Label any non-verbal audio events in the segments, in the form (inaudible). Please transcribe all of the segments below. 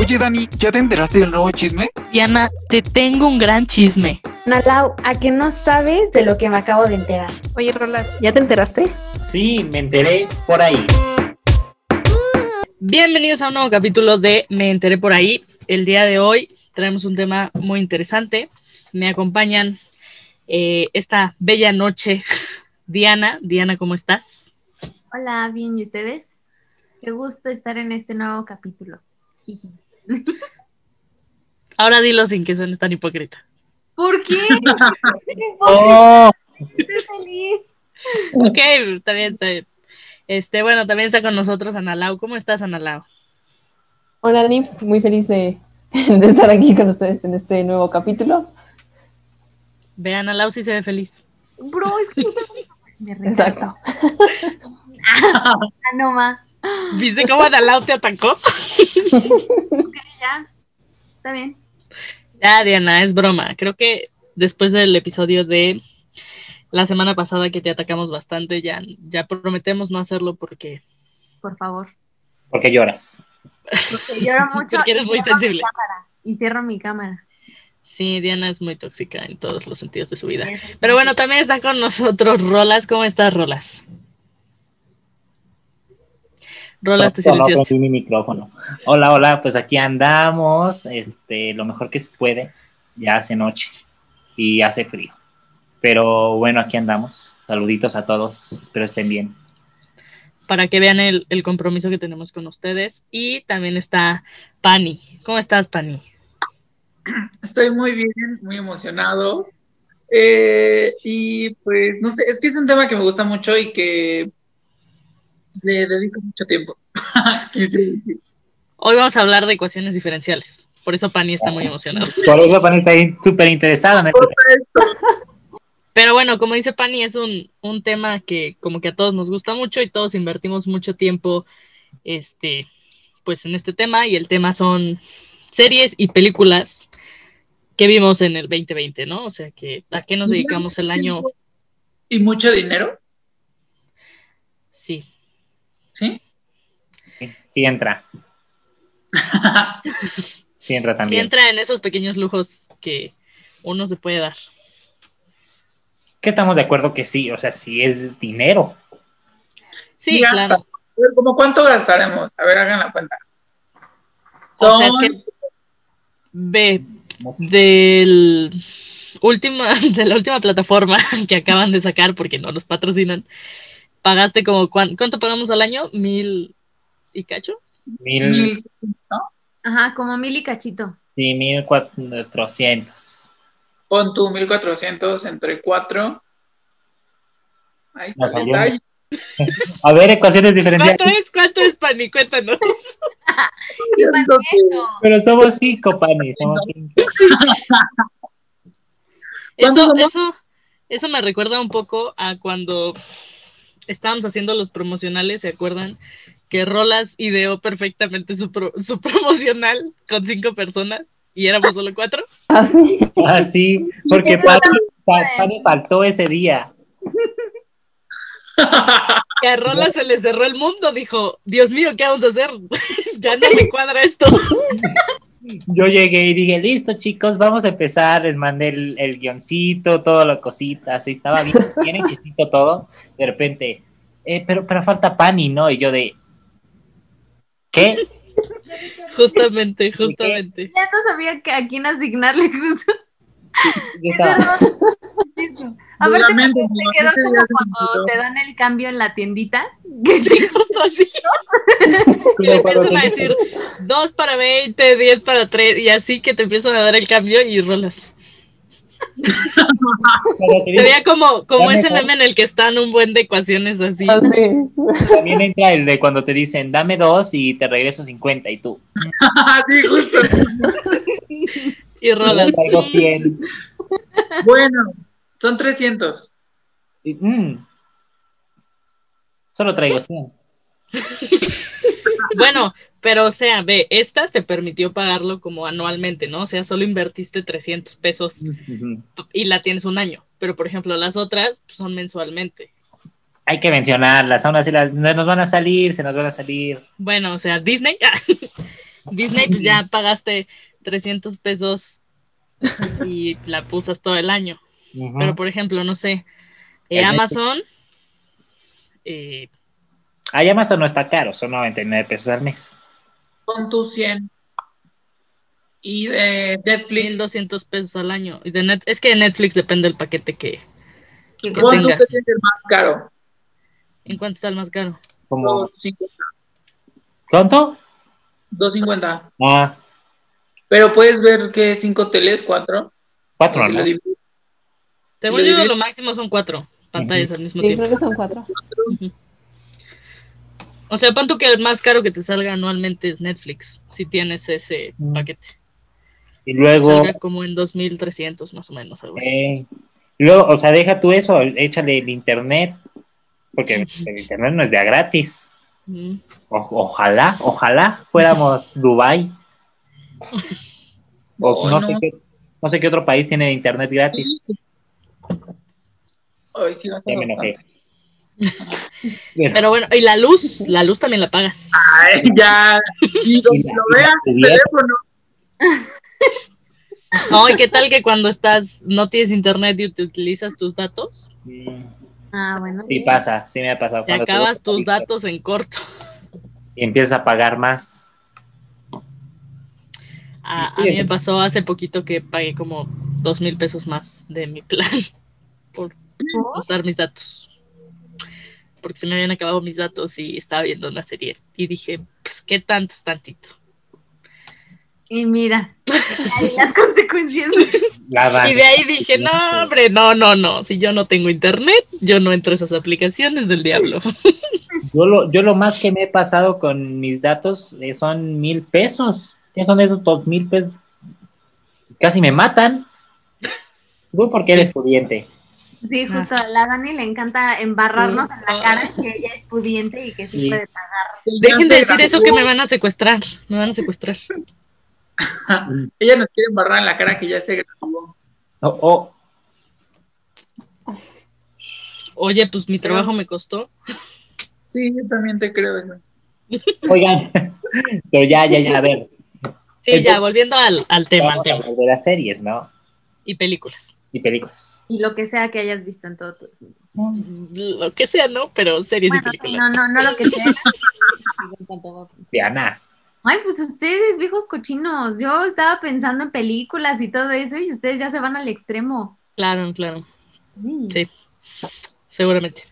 Oye, Dani, ¿ya te enteraste del nuevo chisme? Diana, te tengo un gran chisme. Nalau, ¿a que no sabes de lo que me acabo de enterar? Oye, Rolas, ¿ya te enteraste? Sí, me enteré por ahí. Bienvenidos a un nuevo capítulo de Me enteré por ahí. El día de hoy traemos un tema muy interesante. Me acompañan eh, esta bella noche (laughs) Diana. Diana, ¿cómo estás? Hola, bien, ¿y ustedes? Qué gusto estar en este nuevo capítulo. Jiji. Ahora dilo sin que sean tan hipócrita. ¿Por qué? (laughs) Oh, Estoy feliz. Ok, está bien, está bien. Este, bueno, también está con nosotros Analao. ¿Cómo estás, Analao? Hola, Nips, muy feliz de, de estar aquí con ustedes en este nuevo capítulo. Ve, Analao sí se ve feliz. Bro, es que me. (laughs) Exacto. Ah, no, ma. ¿Viste cómo Analao te atacó? (laughs) Ok, ya. Está bien. Ya, Diana, es broma. Creo que después del episodio de la semana pasada que te atacamos bastante, ya, ya prometemos no hacerlo porque, Por favor. porque lloras. Porque lloro (laughs) mucho. Porque eres y muy sensible. cámara, Y cierro mi cámara. sí, Diana es muy tóxica en todos los sentidos de su vida. Pero bueno, también está con nosotros Rolas. ¿Cómo estás, Rolas? Rolas, te silenciaste. mi micrófono. Hola, hola, pues aquí andamos, este, lo mejor que se puede. Ya hace noche y hace frío. Pero bueno, aquí andamos. Saluditos a todos, espero estén bien. Para que vean el, el compromiso que tenemos con ustedes. Y también está Pani. ¿Cómo estás, Pani? Estoy muy bien, muy emocionado. Eh, y pues, no sé, es que es un tema que me gusta mucho y que le dedico mucho tiempo. (laughs) Hoy vamos a hablar de ecuaciones diferenciales. Por eso Pani está muy emocionado. Por eso Pani está ahí súper este Pero bueno, como dice Pani, es un, un tema que como que a todos nos gusta mucho y todos invertimos mucho tiempo este, pues en este tema y el tema son series y películas que vimos en el 2020, ¿no? O sea, que ¿a qué nos dedicamos el año? ¿Y mucho dinero? Sí. ¿Sí? Sí entra, (laughs) sí entra Sí también. entra en esos pequeños lujos que uno se puede dar. Que estamos de acuerdo que sí, o sea, sí es dinero. Sí, Ya claro. ¿Cómo cuánto gastaremos? A ver, hagan la cuenta. O sea, es Son- que ve del última, (laughs) de la última plataforma (laughs) que acaban de sacar porque no nos patrocinan, pagaste como cuán- cuánto pagamos al año, mil y cacho. Mil, mil, ¿no? Ajá, como mil y cachito. sí, mil cuatrocientos. Pon tu 1400 entre 4. Ahí está el detalle. (laughs) A ver, ecuaciones diferenciales. ¿Cuánto es? ¿Cuánto es, Pani? Cuéntanos. (laughs) Pero somos cinco, Pani, somos cinco. (laughs) ¿Cuánto Eso, eso, eso me recuerda un poco a cuando estábamos haciendo los promocionales, ¿se acuerdan? Que Rolas ideó perfectamente su, pro- su promocional con cinco personas y éramos solo cuatro. Así. Ah, sí, porque Eso Pani, también Pa- Pani faltó ese día. Que a Rolas se le cerró el mundo, dijo, Dios mío, ¿qué vamos a hacer? (laughs) ya no me cuadra esto. Yo llegué y dije, listo chicos, vamos a empezar, les mandé el, el guioncito, todas las cositas, y estaba bien, bien hechicito todo, de repente, eh, pero, pero falta Pani, ¿no? Y yo de, ¿qué? (laughs) Justamente, justamente. Ya no sabía que a quién asignarle (laughs) justo. Es verdad. Lamento, porque mi se quedó como cuando te dan el cambio en la tiendita. Sí, (laughs) justo así. Que le empiezan a decir dos para 20, 10 para 3, y así que te empiezan a dar el cambio y rolas. Se veía como, como ese meme en el que están un buen de ecuaciones así. Así. también entra el de cuando te dicen, dame dos y te regreso 50, y tú, (laughs) sí, justo. Y rolas. traigo 100. Bueno, son 300. Y, mm, solo traigo 100. Bueno, pero o sea, ve, esta te permitió pagarlo como anualmente, ¿no? O sea, solo invertiste 300 pesos y la tienes un año. Pero, por ejemplo, las otras pues, son mensualmente. Hay que mencionarlas, aún así las, nos van a salir, se nos van a salir. Bueno, o sea, Disney, (laughs) Disney, pues ya pagaste 300 pesos y la pusas todo el año. Pero, por ejemplo, no sé, eh, Amazon, eh, Ahí Amazon no está caro, son 99 pesos al mes. Con tus 100. Y de Netflix. 1200 pesos al año. Y de Net- es que de Netflix depende del paquete que. ¿Cuánto tengas. es el más caro? ¿En cuánto está el más caro? Como, 2.50. ¿Cuánto? 2.50. Ah, Pero puedes ver que cinco teles, cuatro. cuatro, Si lo ¿no? divides. Según lo yo, divides- lo máximo son cuatro pantallas al mismo Sí, tiempo. creo que son cuatro. O sea, pon tú que el más caro que te salga anualmente es Netflix, si tienes ese Mm. paquete. Y luego, Salga como en 2300 más o menos, algo así. eh, y luego, o sea, deja tú eso, échale el internet, porque (laughs) el internet no es de a gratis. Mm. O- ojalá, ojalá fuéramos (laughs) Dubai o Oh, no, no. Sé qué, no sé qué otro país tiene internet gratis. Ay, sí, va a estar Ya me enojé. bastante. Pero bueno, y la luz, la luz también la pagas. Ay, ya. Y (laughs) donde lo veas, el teléfono. (laughs) No, ¿y qué tal que cuando estás, no tienes internet y te utilizas tus datos? Mm, Ah, bueno. Sí pasa, sí me ha pasado. Te cuando acabas tus datos en corto. Y empiezas a pagar más. A, a mí me pasó hace poquito que pagué como dos mil pesos más de mi plan (laughs) por ¿Por? usar mis datos. Porque se me habían acabado mis datos y estaba viendo una serie. Y dije, pues, ¿qué tanto es tantito? Y mira, (laughs) ahí las consecuencias. La. Y de ahí dije, no, hombre, no, no, no. Si yo no tengo internet, yo no entro a esas aplicaciones del diablo. (laughs) Yo lo, yo lo más que me he pasado con mis datos eh, son mil pesos. ¿Qué son esos dos mil pesos? Casi me matan. (laughs) Tú porque eres pudiente. Sí, justo a la Dani le encanta embarrarnos en la cara que ella es pudiente y que sí, Sí. puede pagar. Dejen de decir eso que me van a secuestrar. Me van a secuestrar. (laughs) Ella nos quiere embarrar en la cara que ya se graduó. Oh, oh, Oye, pues mi trabajo me costó. Sí, yo también te creo eso. oigan, pero ya, ya, ya, a ver. Sí, ya, volviendo al, al tema, al tema. de las series, ¿no? Y películas. Y películas. Y lo que sea que hayas visto en todo tu Lo que sea, ¿no? Pero series Bueno, y películas. no, no, no lo que sea. (laughs) Diana. Ay, pues ustedes, viejos cochinos. Yo estaba pensando en películas y todo eso y ustedes ya se van al extremo. Claro, claro. Sí. Sí. Seguramente.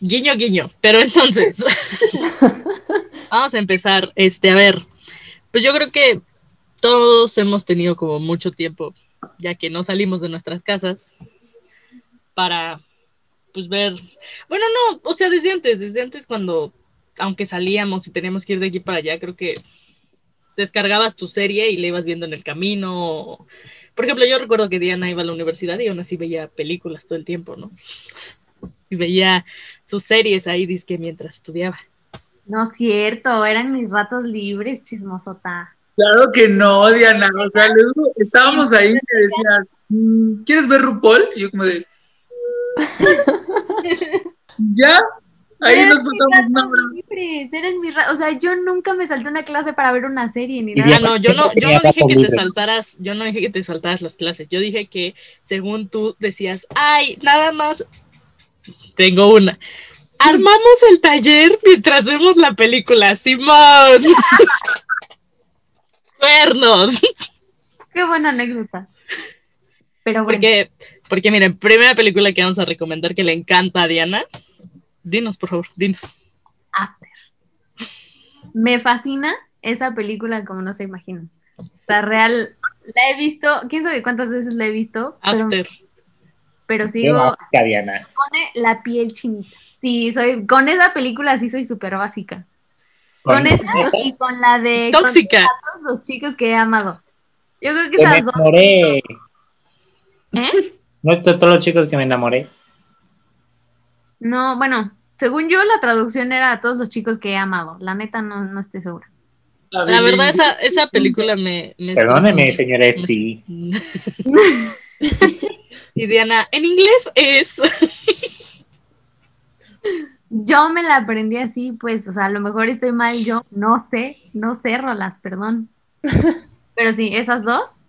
Guiño, guiño. Pero entonces, (laughs) vamos a empezar. Este, a ver, pues yo creo que todos hemos tenido como mucho tiempo, ya que no salimos de nuestras casas, para pues ver. Bueno, no, o sea, desde antes, desde antes cuando, aunque salíamos y teníamos que ir de aquí para allá, creo que descargabas tu serie y la ibas viendo en el camino. Por ejemplo, yo recuerdo que Diana iba a la universidad y aún así veía películas todo el tiempo, ¿no? Y veía sus series ahí, disque mientras estudiaba. No es cierto, eran mis ratos libres, chismosota. Claro que no, Diana. O sea, luego estábamos ahí y me decías, "Mm, ¿quieres ver RuPaul? Y yo como de... (laughs) ¿Ya? Ahí nos pasamos libres, eran mis O sea, yo nunca me salté una clase para ver una serie ni nada. Ah, no, yo no, yo no dije que te saltaras, yo no dije que te saltaras las clases, yo dije que según tú decías, ay, nada más, tengo una. (laughs) Armamos el taller mientras vemos la película, Simón. (laughs) Cuernos. Qué buena anécdota. Pero bueno, Porque, porque miren, primera película que vamos a recomendar que le encanta a Diana. Dinos, por favor, dinos. After. Me fascina esa película como no se imaginan. O sea, real, la he visto, quién sabe cuántas veces la he visto, pero, After. pero Qué sigo, básica, Diana. pone la piel chinita. Sí, soy, con esa película sí soy súper básica. Con esa y con la de con Tóxica. todos los chicos que he amado. Yo creo que me esas dos. ¿Eh? No es de todos los chicos que me enamoré. No, bueno, según yo la traducción era a todos los chicos que he amado. La neta no, no estoy segura. La verdad, esa, esa película me... me Perdóneme, señora Epsi. (laughs) y Diana, en inglés es... (laughs) Yo me la aprendí así, pues, o sea, a lo mejor estoy mal yo, no sé, no sé, Rolas, perdón. (laughs) Pero sí, esas dos.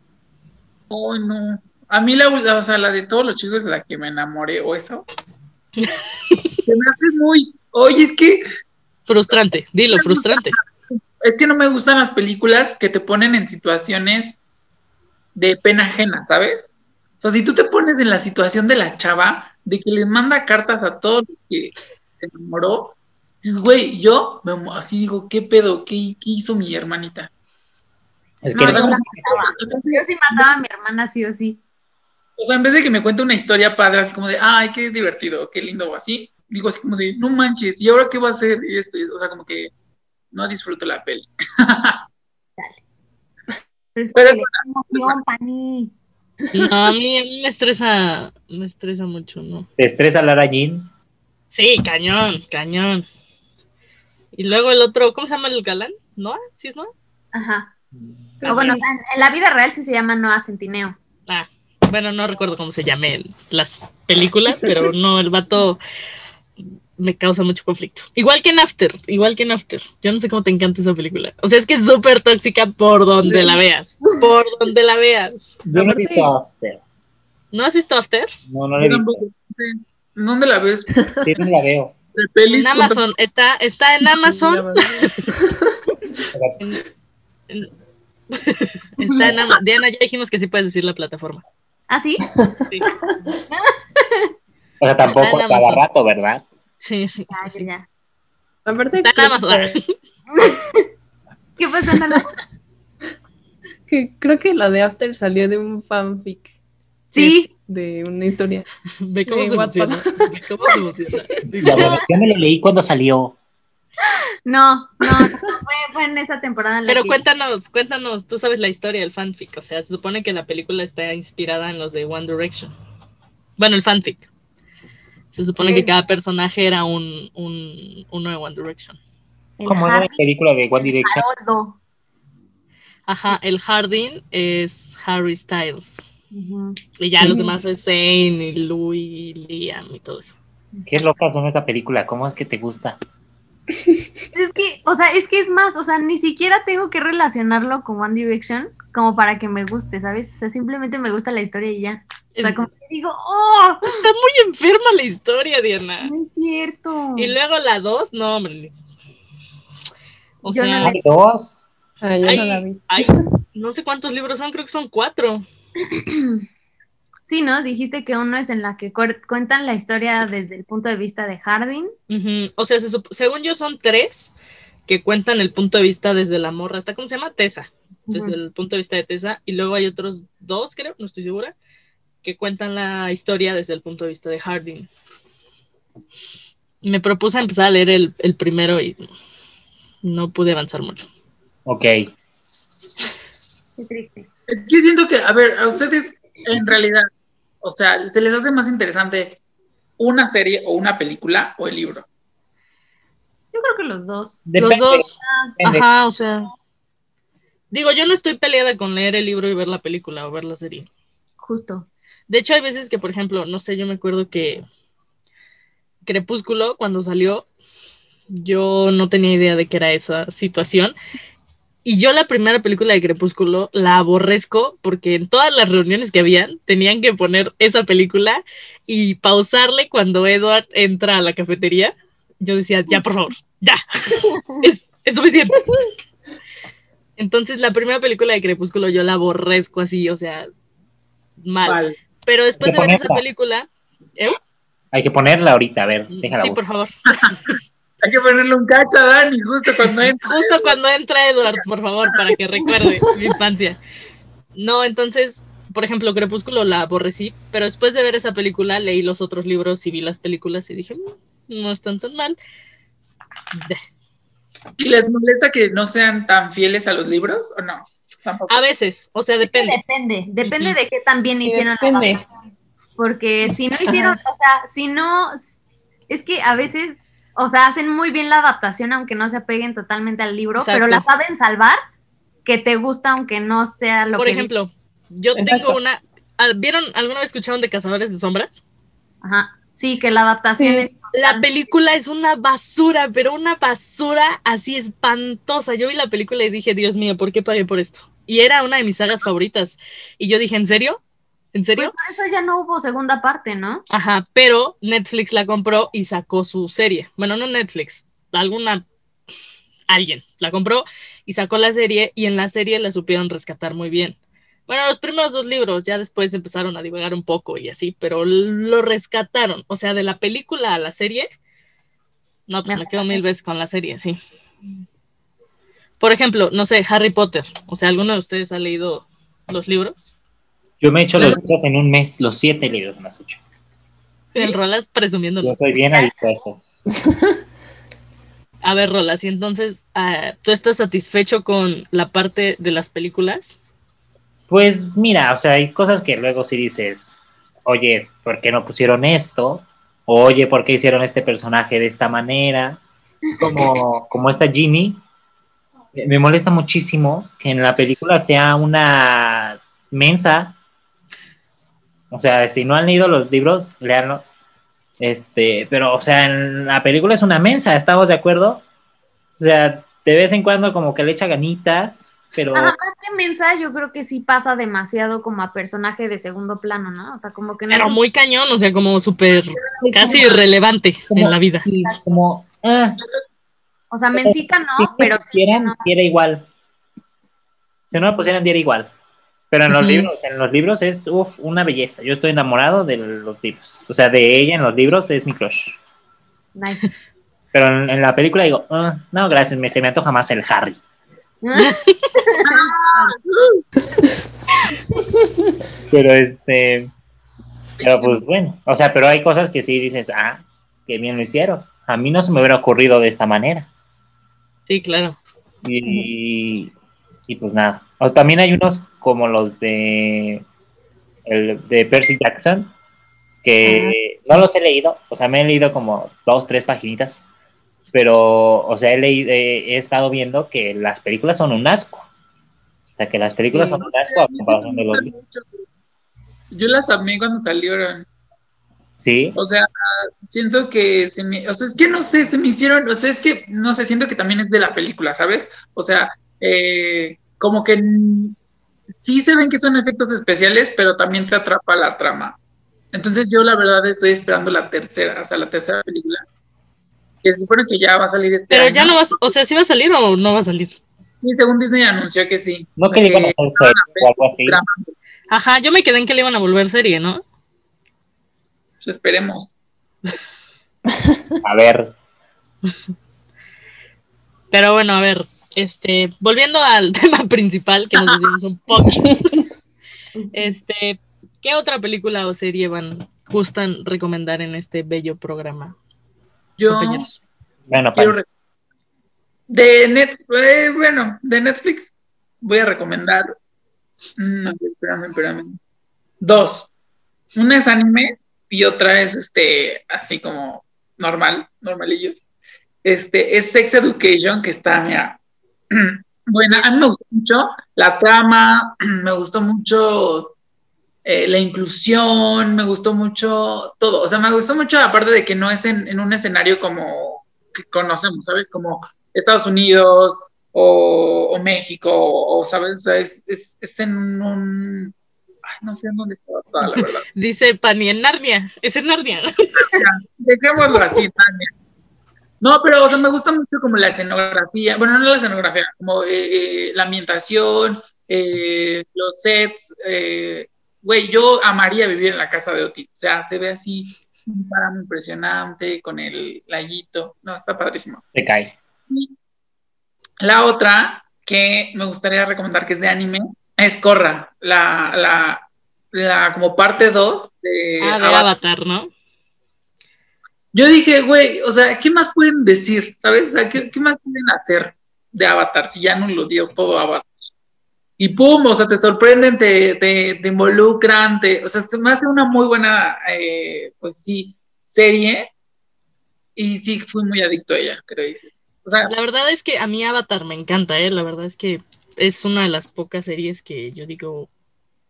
Ay, no. A mí la, o sea, la de todos los chicos de la que me enamoré o eso. se me hace muy. Oye, es que Frustrante, dilo, frustrante. es que no me gustan las películas que te ponen en situaciones de pena ajena, ¿sabes? O sea, si tú te pones en la situación de la chava, de que le manda cartas a todos los que se enamoró, dices, güey, yo me así digo, ¿qué pedo? ¿Qué, qué hizo mi hermanita? Es No, que o, sea, yo la mataba. Yo sí mataba a mi hermana, sí o sí. O sea, en vez de que me cuente una historia padre, así como de, ay, qué divertido, qué lindo, o así, digo así como de, no manches, ¿y ahora qué va a hacer? Y esto, y- o sea, como que no disfruto la peli. (laughs) Pero es Pero- que emoción, (laughs) Pani. No, a mí, me estresa, me estresa mucho, ¿no? te estresa Lara Jean. Sí, cañón, cañón. Y luego el otro, ¿cómo se llama el galán? ¿Noah? ¿Sí es Noah? Ajá. O bueno, en, en la vida real sí se llama Noah Centineo. Ah, bueno, no recuerdo cómo se llamen las películas, pero (laughs) no, el vato me causa mucho conflicto. Igual que en After, igual que en After. Yo no sé cómo te encanta esa película. O sea, es que es súper tóxica por donde la veas. Por donde la veas. (laughs) Yo no he visto After. ¿No has visto After? No, no la he visto. ¿Dónde la ves? Sí, no la veo. (laughs) En Amazon. Está, está en Amazon. En- en- está en Amazon. Diana, ya dijimos que sí puedes decir la plataforma. ¿Ah, sí? Sí, O sea, tampoco cada rato, ¿verdad? sí, sí. Ya, ya, ya. Aparte, Está en Amazon. que- (laughs) ¿Qué pasó, Nala? que creo que la de After salió de un fanfic Sí, de una historia. Ve cómo Sí, se emociona. Ve cómo se emociona. Yo me lo leí cuando salió. No, no, no, fue, fue en esa temporada en la Pero que- cuéntanos, cuéntanos, tú sabes la historia del fanfic, o sea, se supone que la película está inspirada en los de One Direction. Bueno, el fanfic. Se supone Sí. que cada personaje era un, un, uno de One Direction. Como Harry película de One Direction. Haroldo. Ajá, el Hardin es Harry Styles. Y ya los demás es Zane y Louis y Liam y todo eso. Qué locas son esa película. ¿Cómo es que te gusta? Es que, o sea, es que es más, o sea, ni siquiera tengo que relacionarlo con One Direction como para que me guste, ¿sabes? O sea, simplemente me gusta la historia y ya. O sea, como que digo, ¡oh! Está muy enferma la historia, Diana. No es cierto. Y luego la 2, no, hombre. O Yo no sea, Hay dos. Yo Ay. no la vi. hay no sé cuántos libros son, creo que son cuatro. (clears throat) Sí, ¿no? Dijiste que uno es en la que cuentan la historia desde el punto de vista de Hardin. O sea, se según yo son tres que cuentan el punto de vista desde la morra. ¿Está cómo se llama? Tessa. Desde el punto de vista de Tessa. Y luego hay otros dos, creo, no estoy segura, que cuentan la historia desde el punto de vista de Harding. Me propuse empezar a leer el, el primero y no pude avanzar mucho. Ok. Qué triste. Es que siento que, a ver, a ustedes en realidad, o sea, ¿se les hace más interesante una serie o una película o el libro? Yo creo que los dos. Depende, Los dos. depende. Ajá, o sea. Digo, yo no estoy peleada con leer el libro y ver la película o ver la serie. Justo. De hecho, hay veces que, por ejemplo, no sé, yo me acuerdo que Crepúsculo, cuando salió, yo no tenía idea de que era esa situación. Y yo la primera película de Crepúsculo la aborrezco porque en todas las reuniones que habían tenían que poner esa película y pausarle cuando Edward entra a la cafetería. Yo decía, ya, por favor, ya, (laughs) es, es suficiente. Entonces la primera película de Crepúsculo yo la aborrezco así, o sea, mal. Vale. Pero después de ver esa película, ¿eh? Hay que ponerla ahorita, a ver, déjala. sí, buscar. por favor. (laughs) Hay que ponerle un cacho a Dani justo cuando entra. Justo cuando entra Edward, por favor, para que recuerde mi infancia. No, entonces, por ejemplo, Crepúsculo la aborrecí, pero después de ver esa película leí los otros libros y vi las películas y dije, "Mm, no están tan mal. ¿Y les molesta que no sean tan fieles a los libros o no? Tampoco. A veces, o sea, depende. Depende, depende Ujú. de qué tan bien Sí, hicieron depende. la adaptación. Porque si no hicieron, o sea, si no, es que a veces, o sea, hacen muy bien la adaptación aunque no se apeguen totalmente al libro, Exacto. pero la saben salvar, que te gusta aunque no sea lo Por que ejemplo, yo Exacto. tengo una... ¿al- ¿Vieron, alguna vez escucharon de Cazadores de Sombras? Ajá. Sí, que la adaptación Sí. es La película es una basura, pero una basura así espantosa. Yo vi la película y dije, Dios mío, ¿por qué pagué por esto? Y era una de mis sagas favoritas. Y yo dije, ¿en serio? ¿En Pues serio? por eso ya no hubo segunda parte, ¿no? Ajá, pero Netflix la compró y sacó su serie. Bueno, no Netflix, alguna alguien la compró y sacó la serie y en la serie la supieron rescatar muy bien. Bueno, los primeros dos libros ya después empezaron a divagar un poco y así, pero lo rescataron. O sea, de la película a la serie, no, pues me quedo mil veces con la serie, sí. Por ejemplo, no sé, Harry Potter. O sea, ¿alguno de ustedes ha leído los libros? Yo me he hecho los libros en un mes, los siete libros me has hecho. El Rolas presumiéndolo. Yo soy bien adicto (laughs) a ver, Rolas, y entonces, ah, ¿tú estás satisfecho con la parte de las películas? Pues mira, o sea, hay cosas que luego sí dices, oye, ¿por qué no pusieron esto? Oye, ¿por qué hicieron este personaje de esta manera? Es como, (laughs) como esta Ginny. Me molesta muchísimo que en la película sea una mensa. O sea, si no han leído los libros, léanlos. Este, pero, o sea, en la película es una mensa, ¿estamos de acuerdo? O sea, de vez en cuando como que le echa ganitas, pero... Ajá, más que mensa, yo creo que sí pasa demasiado como a personaje de segundo plano, ¿no? O sea, como que no Pero es- muy cañón, o sea, como súper, casi irrelevante como- en la vida. sí, como, ah, O sea, mencita si no, pero lo sí. pusieran, no. diera igual. Si no lo pusieran, diera igual. Pero en los libros, en los libros es uf, una belleza. Yo estoy enamorado de los libros. O sea, de ella en los libros es mi crush. Nice. Pero en, en la película digo, "Ah, no, gracias, me, se me antoja más el Harry. (laughs) Pero este. Pero pues bueno. O sea, pero hay cosas que sí dices, ah, qué bien lo hicieron. A mí no se me hubiera ocurrido de esta manera. Sí, claro. Y, y pues nada. O también hay unos como los de el de Percy Jackson, que no los he leído, o sea, me he leído como dos, tres paginitas, pero, o sea, he, leído, he, he estado viendo que las películas son un asco. O sea, que las películas Sí. son un asco a comparación de los libros. Yo las amé cuando salieron. Sí, O sea, siento que se me, o sea, es que no sé, se me hicieron, o sea, es que, no sé, siento que también es de la película, ¿sabes? O sea, eh, como que sí se ven que son efectos especiales, pero también te atrapa la trama. Entonces yo la verdad estoy esperando la tercera, hasta la tercera película, que se supone que ya va a salir este Pero año. ya no vas, o sea, ¿sí va a salir o no va a salir? Sí, según Disney anunció que sí. no que iban a Eh, hacer serie o algo así. Ajá, yo me quedé en que le iban a volver serie, ¿no? Pues esperemos. A ver, (laughs) Pero bueno, a ver, este, volviendo al (laughs) tema principal, que nos decimos un poquito, este, ¿qué otra película o serie van, gustan recomendar en este bello programa, Yo compañeros? bueno, para, de net, eh, bueno, de Netflix voy a recomendar. mm, No, espérame, espérame. Dos. Una es anime y otra es este, así como normal, normalillos. Este es Sex Education, que está, mira, (clears throat) buena. A mí me gustó mucho la trama, (clears throat) me gustó mucho eh, la inclusión, me gustó mucho todo. O sea, me gustó mucho, aparte de que no es en, en un escenario como que conocemos, ¿sabes? Como Estados Unidos o, o México, o, ¿sabes? O sea, es, es, es en un. Ay, no sé en dónde estaba toda, la verdad. (laughs) Dice Pani en Narnia, es en Narnia. (laughs) Dejémoslo así, Tania. No, pero, o sea, me gusta mucho como la escenografía, bueno, no la escenografía, como eh, eh, la ambientación, eh, los sets. eh, Güey, yo amaría vivir en la casa de Otis. O sea, se ve así, un páramo impresionante, con el laguito. No, está padrísimo. te cae. Y la otra que me gustaría recomendar, que es de anime, es Korra, la, la, la como parte 2 de Ah, de Avatar. Avatar, ¿no? Yo dije, güey, o sea, ¿qué más pueden decir? ¿Sabes? O sea, ¿qué, más pueden hacer de Avatar si ya no lo dio todo Avatar? Y pum, o sea, te sorprenden, te, te, te involucran, te, o sea, se me hace una muy buena, eh, pues sí, serie. Y sí, fui muy adicto a ella, creo. O sea, La verdad es que a mí Avatar me encanta, ¿eh? La verdad es que es una de las pocas series que yo digo,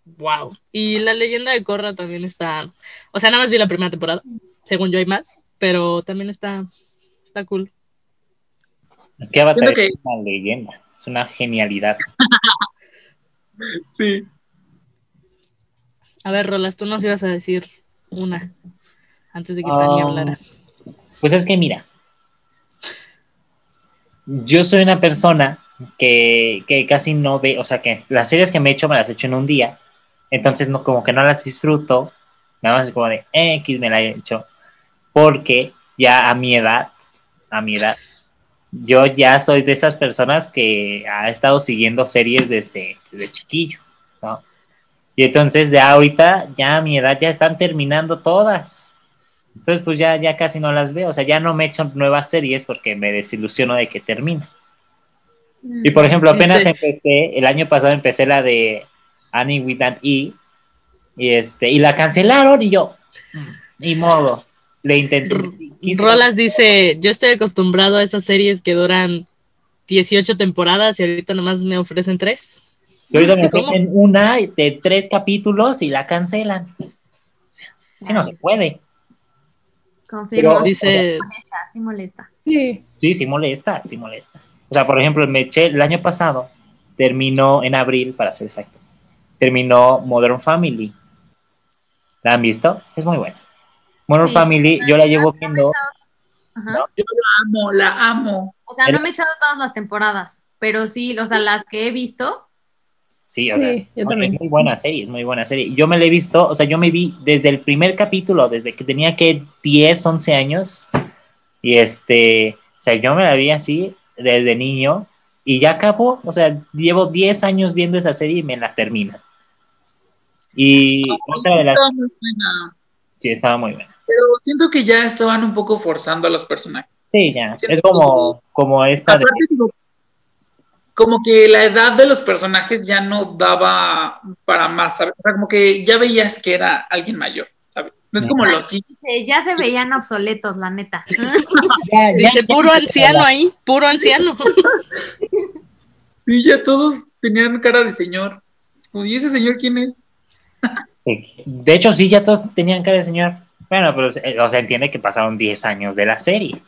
wow. Y la leyenda de Korra también está, o sea, nada más vi la primera temporada, según yo hay más, pero también está, está cool. Es que Avatar que- es una leyenda, es una genialidad. (laughs) Sí. A ver, Rolas, tú nos ibas a decir una antes de que Pani Ah, hablara. Pues es que mira, yo soy una persona que, que casi no ve, o sea, que las series que me he hecho me las he hecho en un día, entonces no, como que no las disfruto, nada más como de eh, X me la he hecho, porque ya a mi edad, a mi edad, yo ya soy de esas personas que ha estado siguiendo series desde, desde chiquillo, ¿no? Y entonces ya ahorita, ya a mi edad, ya están terminando todas. Entonces, pues ya, ya casi no las veo. O sea, ya no me echo nuevas series porque me desilusiono de que termine. Y por ejemplo, apenas empecé, el año pasado empecé la de Annie with an E. Y, este, y la cancelaron y yo, ni modo. Le intenté. quise- Rolas dice, yo estoy acostumbrado a esas series que duran 18 temporadas y ahorita nomás me ofrecen tres. Y ahorita me ¿Cómo? ofrecen una de tres capítulos y la cancelan. Si no se puede. Confirmo. Pero- sí Dice, molesta, sí molesta. Sí. Sí, sí molesta, sí molesta. O sea, por ejemplo, me eché el año pasado, terminó en abril, para ser exactos, terminó Modern Family. ¿La han visto? Es muy buena. Modern Sí. Family, yo la llevo No viendo. Ajá. ¿no? Amo, la amo. O sea, no me he echado todas las temporadas, pero sí, o sea, las que he visto, Sí, o Sí, sea, yo no, también. es muy buena serie, es muy buena serie. Yo me la he visto, o sea, yo me vi desde el primer capítulo, desde que tenía que 10, 11 años, y este, o sea, yo me la vi así desde niño, y ya acabó, o sea, llevo 10 años viendo esa serie y me la termina. Y otra de las... Sí, estaba muy buena. Pero siento que ya estaban un poco forzando a los personajes. Sí, ya, Siento es como, como esta de... Aparte, como, como que la edad de los personajes ya no daba para más, ¿sabes? O sea, como que ya veías que era alguien mayor, ¿sabes? No es como los sí. ya se veían obsoletos, la neta. (laughs) Ya, ya- dice puro anciano ahí, puro anciano. (laughs) Sí, ya todos tenían cara de señor. ¿Y ese señor quién es? De hecho, sí, ya todos tenían cara de señor. Bueno, pero eh, o sea, entiende que pasaron 10 años de la serie.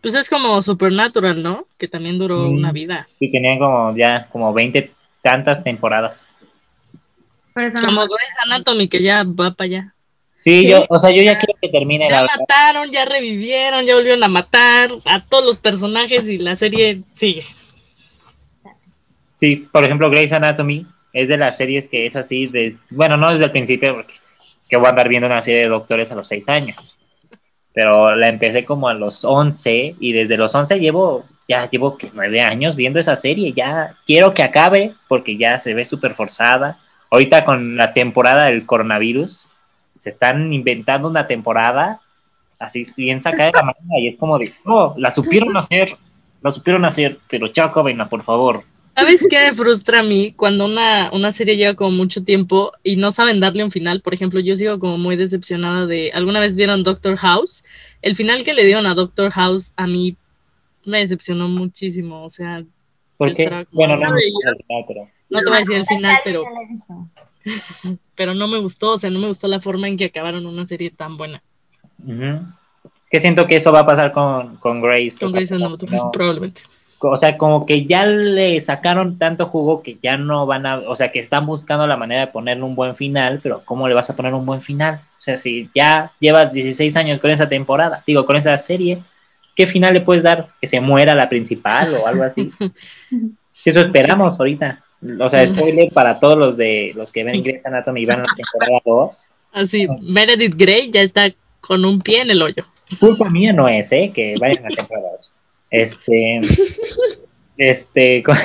Pues es como Supernatural, ¿no? Que también duró Mm. una vida. Y tenían como ya como 20 tantas temporadas. Pero eso no Como Grey's Anatomy, que ya va para allá. Sí, Sí. yo, o sea, yo ya quiero que termine Ya la mataron, ya revivieron, ya volvieron a matar a todos los personajes y la serie sigue. Sí, por ejemplo, Grey's Anatomy es de las series que es así, de, bueno, no desde el principio, porque que voy a andar viendo una serie de doctores a los 6 años. Pero la empecé como a los 11 y desde los 11 llevo, ya llevo que 9 años viendo esa serie. Ya quiero que acabe porque ya se ve súper forzada. Ahorita con la temporada del coronavirus, se están inventando una temporada así bien sacada de la manga y es como de, oh, la supieron hacer, la supieron hacer, pero chao, Covena, por favor. ¿Sabes qué me frustra a mí? Cuando una, una serie lleva como mucho tiempo y no saben darle un final. Por ejemplo, yo sigo como muy decepcionada de. ¿Alguna vez vieron Doctor House? El final que le dieron a Doctor House a mí me decepcionó muchísimo. O sea, Porque, bueno, no, No pero no te voy a decir el final, pero, (laughs) pero no me gustó. O sea, no me gustó la forma en que acabaron una serie tan buena. Que siento que eso va a pasar con, con Grace. Con o sea, Anatomy, no- probablemente. O sea, como que ya le sacaron tanto jugo que ya no van a, o sea, que están buscando la manera de ponerle un buen final, pero ¿cómo le vas a poner un buen final? O sea, si ya llevas 16 años con esa temporada, digo, con esa serie, ¿qué final le puedes dar? ¿Que se muera la principal o algo así? (laughs) Si eso esperamos ahorita. O sea, spoiler para todos los de los que ven Grey's Anatomy y van a la temporada 2. Así, Meredith Grey ya está con un pie en el hoyo. Culpa mía no es, ¿eh? Que vayan a la temporada 2. Este. Este. (laughs) ¿Cómo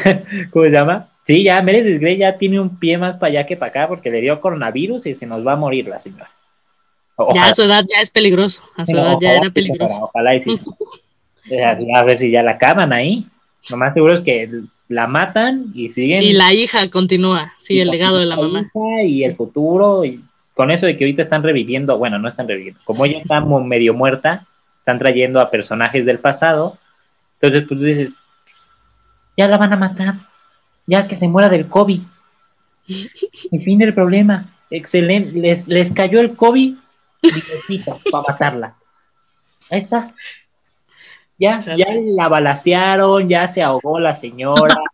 cómo se llama? Sí, ya Meredith Grey ya tiene un pie más para allá que para acá porque le dio coronavirus y se nos va a morir la señora. O- Ya a su edad ya es peligroso. A su no, edad ya ojalá era peligroso. Ojalá y sí a, ver si ya la acaban ahí. Lo más seguro es que la matan y siguen. Y la hija continúa, sí, el legado de la mamá. hija Y el futuro. Y con eso de que ahorita están reviviendo, bueno, no están reviviendo. Como ella está medio muerta, están trayendo a personajes del pasado. Entonces, pues tú dices, ya la van a matar. Ya que se muera del COVID. (laughs) El fin del problema. Excelente. Les, les cayó el COVID (laughs) para matarla. Ahí está. Ya, ya la balacearon, ya se ahogó la señora. (laughs)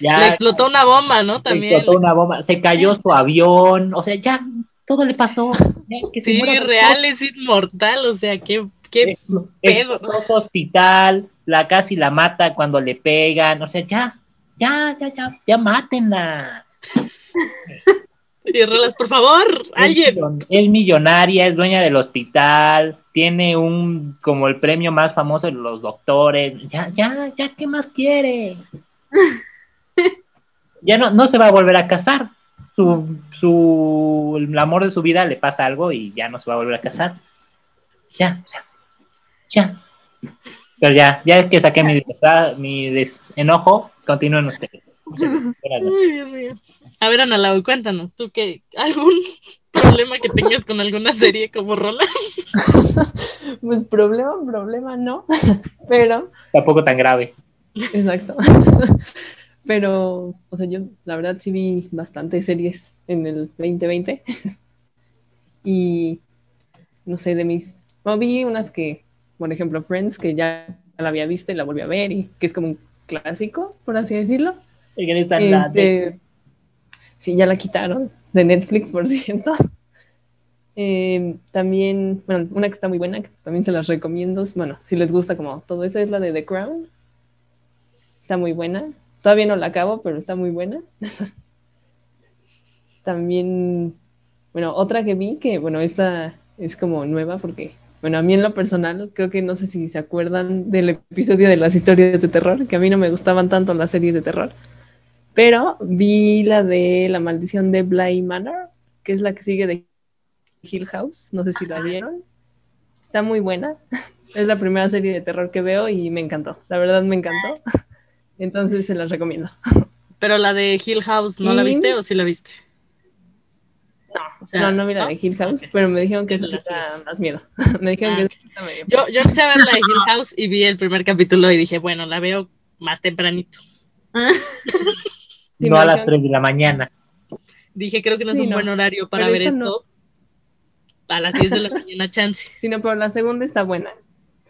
Ya Le explotó una bomba, ¿no? le También. explotó una bomba, se cayó su avión, o sea, ya todo le pasó. Ya, que se Sí, real es inmortal, o sea, qué, qué pedo. explotó su hospital, la casi la mata cuando le pegan, o sea, ya, ya, ya, ya, ya mátenla. (laughs) Y Rolas, por favor, alguien. Es millonaria, es dueña del hospital, tiene un como el premio más famoso de los doctores. Ya, ya, ya, ¿qué más quiere? (laughs) ya no, no se va a volver a casar. Su, su, el amor de su vida le pasa algo y ya no se va a volver a casar. Ya, o sea, ya. Pero ya, ya que saqué mi, desa- mi desenojo, continúen ustedes. Ay, Dios mío. A ver, Ana Lau, cuéntanos, ¿tú qué? ¿Algún (laughs) problema que tengas con alguna serie como Rolas? (laughs) Pues problema, problema no, (laughs) pero Tampoco tan grave. Exacto. Pero, o sea, yo la verdad sí vi bastantes series en el 2020. Y no sé, de mis. No, vi unas que, por ejemplo, Friends, que ya la había visto y la volví a ver, y que es como un clásico, por así decirlo. Regresa la Este, sí, ya la quitaron de Netflix, por (laughs) cierto. Eh, también, bueno, una que está muy buena, que también se las recomiendo. Bueno, si les gusta como todo eso, es la de The Crown. Está muy buena. Todavía no la acabo, pero está muy buena. (laughs) También, bueno, otra que vi, que bueno, esta es como nueva porque, bueno, a mí en lo personal, creo que no sé si se acuerdan del episodio de las historias de terror, que a mí no me gustaban tanto las series de terror. Pero vi la de La maldición de Bly Manor, que es la que sigue de Hill House. No sé si la vieron. Está muy buena. (laughs) Es la primera serie de terror que veo y me encantó. La verdad me encantó. (laughs) Entonces se las recomiendo. Pero la de Hill House, ¿no la viste o sí la viste? No, O sea, no, no vi la de Hill House, pero me dijeron que Esa sí da más miedo. (laughs) me dijeron Ah, que esa medio Yo, yo empecé a ver la de Hill (laughs) House y vi el primer capítulo y dije, bueno, la veo más tempranito. (laughs) Sí, no a las dijeron- 3 de la mañana. Dije, creo que no es Sí, un no. buen horario para Pero ver esto. A las 10 de la mañana, chance. Sí, no, pero la segunda está buena.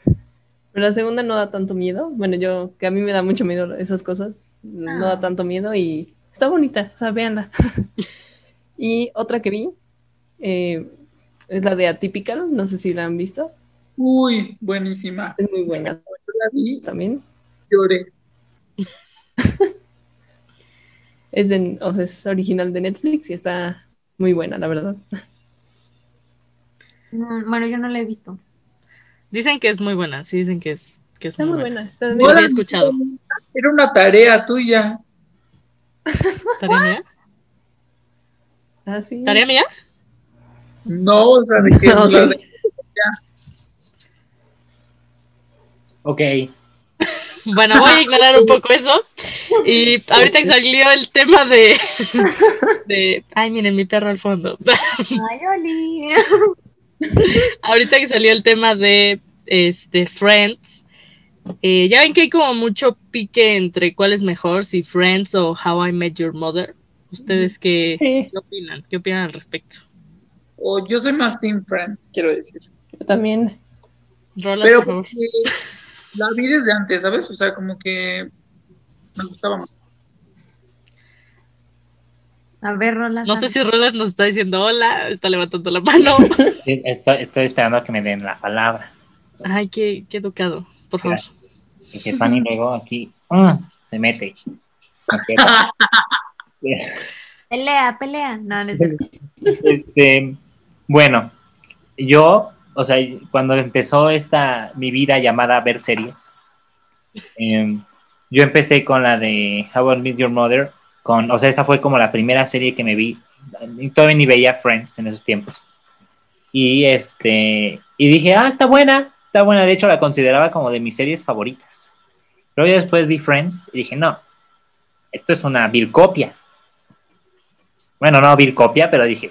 Pero la segunda no da tanto miedo. Bueno, yo, que a mí me da mucho miedo esas cosas, no da tanto miedo y está bonita, o sea, véanla. Y otra que vi eh, es la de Atypical, no sé si la han visto. Uy, buenísima. Es muy buena Yo la vi, también. lloré. (laughs) Es, de- o sea, es original de Netflix y está muy buena, la verdad. Mm, Bueno, yo no la he visto. Dicen que es muy buena, sí, dicen que es, que es Está muy buena. buena. Yo sí he escuchado. Era una tarea tuya. ¿Tarea mía? Ah, sí. ¿Tarea mía? No, o sea, de que (laughs) No, la sí. de- Ok. (laughs) Bueno, voy a ignorar un poco eso. Y ahorita que salió el tema de, (laughs) de. Ay, miren, mi perro al fondo. Ay, Oli. ahorita que salió el tema de este Friends, eh, ya ven que hay como mucho pique entre cuál es mejor, si Friends o How I Met Your Mother. ¿Ustedes qué, Sí, qué opinan? ¿Qué opinan al respecto? o yo soy más Team Friends, quiero decir. yo también. Rolas, Pero por favor. la vi desde antes, ¿sabes? O sea, como que me gustaba más. A ver, Rola. No sé si Rolas nos está diciendo hola, está levantando la mano. Sí, Estoy, estoy esperando a que me den la palabra. Ay, qué, qué educado, por favor. Y que Fanny luego aquí mm, se mete. (laughs) (laughs) Pelea, pelea. No, no es cierto. (laughs) Este, bueno, yo, o sea, cuando empezó esta mi vida llamada ver series, em, yo empecé con la de How I Met Your Mother, con, o sea, esa fue como la primera serie que me vi. Todavía ni veía Friends en esos tiempos. Y este, y dije, ah, está buena, está buena. De hecho, la consideraba como de mis series favoritas. Luego después vi Friends y dije, no, esto es una vil copia. Bueno, no vil copia, pero dije,